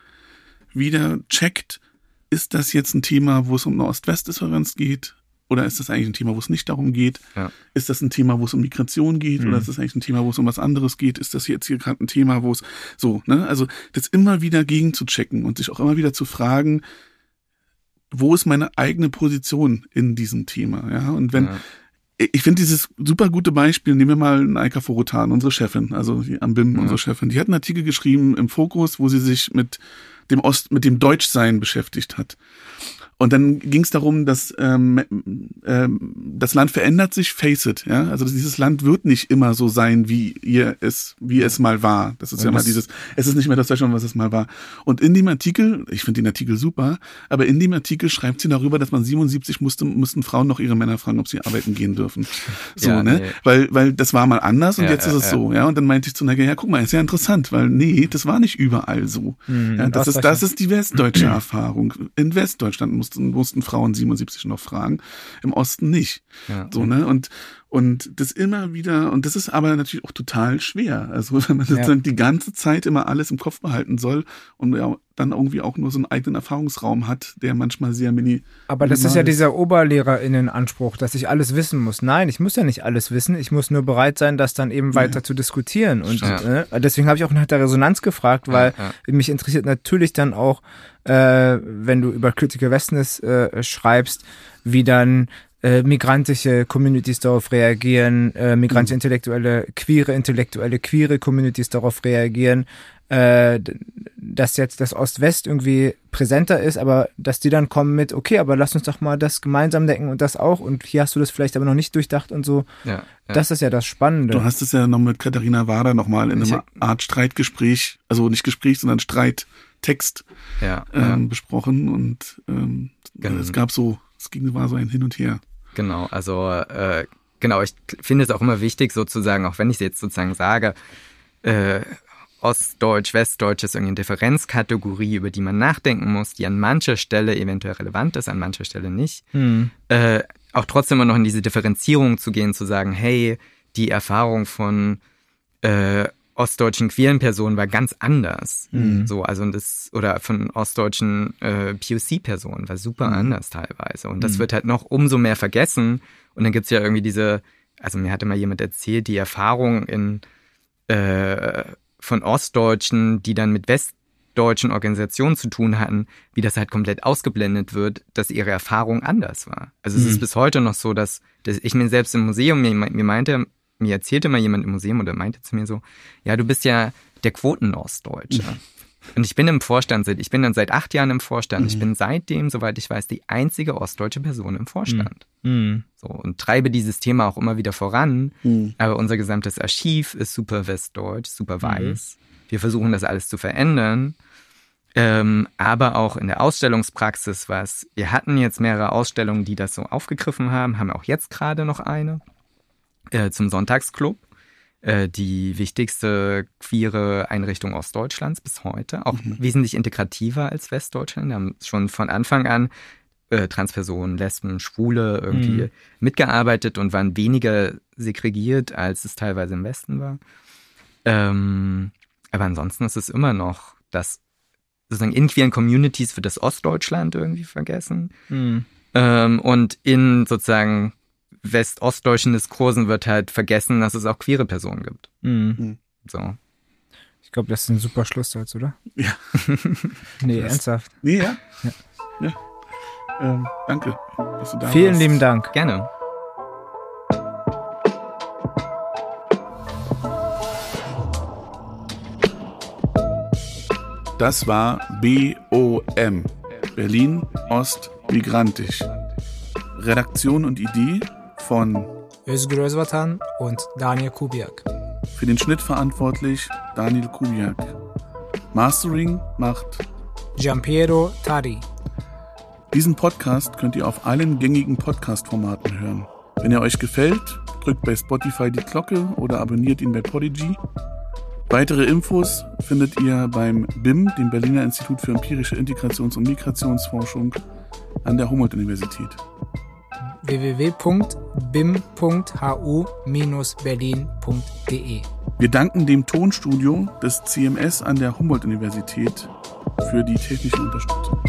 wieder checkt, ist das jetzt ein Thema, wo es um eine Ost-West-Differenz geht? Oder ist das eigentlich ein Thema, wo es nicht darum geht? Ja. Ist das ein Thema, wo es um Migration geht? Mhm. Oder ist das eigentlich ein Thema, wo es um was anderes geht? Ist das jetzt hier gerade ein Thema, wo es so, ne? Also das immer wieder gegen zu checken und sich auch immer wieder zu fragen, wo ist meine eigene Position in diesem Thema? Ja, und wenn, ja. ich finde dieses super gute Beispiel, nehmen wir mal Naika Forotan, unsere Chefin, also die Ambim, ja. unsere Chefin, die hat einen Artikel geschrieben im Fokus, wo sie sich mit dem Ost, mit dem Deutschsein beschäftigt hat. Und dann ging es darum, dass ähm, ähm, das Land verändert sich, face it, ja. Also dieses Land wird nicht immer so sein, wie ihr es, wie es mal war. Das ist ja, ja mal dieses, es ist nicht mehr das Deutschland, was es mal war. Und in dem Artikel, ich finde den Artikel super, aber in dem Artikel schreibt sie darüber, dass man 77 musste, mussten Frauen noch ihre Männer fragen, ob sie arbeiten gehen dürfen. So, ja, ne? Nee. Weil, weil das war mal anders und ja, jetzt ist es so, ja. Und dann meinte ich zu Nagel, ja, guck mal, ist ja interessant, weil nee, das war nicht überall so. Mhm, das ist, das ist die westdeutsche Erfahrung. In Westdeutschland musste mussten, mussten Frauen 77 noch fragen, im Osten nicht. Ja. So, ne? Und, und das immer wieder, und das ist aber natürlich auch total schwer. Also wenn man ja. die ganze Zeit immer alles im Kopf behalten soll und ja, dann irgendwie auch nur so einen eigenen Erfahrungsraum hat, der manchmal sehr mini. Aber das ist ja dieser Oberlehrerinnenanspruch, dass ich alles wissen muss. Nein, ich muss ja nicht alles wissen. Ich muss nur bereit sein, das dann eben weiter ja. zu diskutieren. Und ja. äh, deswegen habe ich auch nach der Resonanz gefragt, weil mich interessiert natürlich dann auch, äh, wenn du über Critical Westness äh, schreibst, wie dann äh, migrantische Communities darauf reagieren, äh, migrantische mhm. Intellektuelle, queere Intellektuelle, queere Communities darauf reagieren, äh, dass jetzt das Ost-West irgendwie präsenter ist, aber dass die dann kommen mit, okay, aber lass uns doch mal das gemeinsam denken und das auch und hier hast du das vielleicht aber noch nicht durchdacht und so. Ja, ja. Das ist ja das Spannende. Du hast es ja noch mit Katharina Wader nochmal in einem Art Streitgespräch, also nicht Gespräch, sondern Streittext ja, ähm, besprochen und ähm, genau. es gab so, es ging, war so ein Hin und Her. Genau, also äh, genau, ich finde es auch immer wichtig, sozusagen, auch wenn ich es jetzt sozusagen sage, äh, Ostdeutsch, Westdeutsch ist irgendeine Differenzkategorie, über die man nachdenken muss, die an mancher Stelle eventuell relevant ist, an mancher Stelle nicht. Hm. Äh, auch trotzdem immer noch in diese Differenzierung zu gehen, zu sagen, hey, die Erfahrung von äh, ostdeutschen queeren Personen war ganz anders. Mhm. So, also das, oder von ostdeutschen äh, POC-Personen war super mhm. anders teilweise. Und das mhm. wird halt noch umso mehr vergessen. Und dann gibt's ja irgendwie diese, also mir hatte mal jemand erzählt, die Erfahrung in äh, von Ostdeutschen, die dann mit westdeutschen Organisationen zu tun hatten, wie das halt komplett ausgeblendet wird, dass ihre Erfahrung anders war. Also es ist mhm. bis heute noch so, dass, dass ich mir selbst im Museum, mir, mir meinte mir erzählte mal jemand im Museum oder meinte zu mir so, ja, du bist ja der Quoten-Ostdeutsche. Und ich bin im Vorstand, ich bin dann seit acht Jahren im Vorstand. Mhm. Ich bin seitdem, soweit ich weiß, die einzige ostdeutsche Person im Vorstand. Mhm. mhm. So, und treibe dieses Thema auch immer wieder voran. Mhm. Aber unser gesamtes Archiv ist super westdeutsch, super mhm. weiß. Wir versuchen das alles zu verändern. Ähm, aber auch in der Ausstellungspraxis was. Wir hatten jetzt mehrere Ausstellungen, die das so aufgegriffen haben, haben auch jetzt gerade noch eine äh, zum Sonntagsclub. Äh, die wichtigste queere Einrichtung Ostdeutschlands bis heute. Auch mhm. wesentlich integrativer als Westdeutschland. Wir haben schon von Anfang an äh, Transpersonen, Lesben, Schwule irgendwie mhm. mitgearbeitet und waren weniger segregiert, als es teilweise im Westen war. Ähm, aber ansonsten ist es immer noch das sozusagen in queeren Communities für das Ostdeutschland irgendwie vergessen. Mhm. Ähm, und in sozusagen westostdeutschen Diskursen wird halt vergessen, dass es auch queere Personen gibt. Mhm. mhm. So. Ich glaube, das ist ein super Schlusssatz, oder? Ja. nee, das, ernsthaft. Nee, ja. Ja. ja. Ähm, danke, dass du da Vielen warst. lieben Dank. Gerne. Das war BOM. Berlin Ost Migrantisch. Redaktion und Idee von Özgür Özvatan und Daniel Kubiak. Für den Schnitt verantwortlich Daniel Kubiak. Mastering macht Giampiero Tari. Diesen Podcast könnt ihr auf allen gängigen Podcast-Formaten hören. Wenn er euch gefällt, drückt bei Spotify die Glocke oder abonniert ihn bei Podigy. Weitere Infos findet ihr beim BIM, dem Berliner Institut für empirische Integrations- und Migrationsforschung an der Humboldt-Universität. www.bim.hu-berlin.de Wir danken dem Tonstudio des CMS an der Humboldt-Universität für die technische Unterstützung.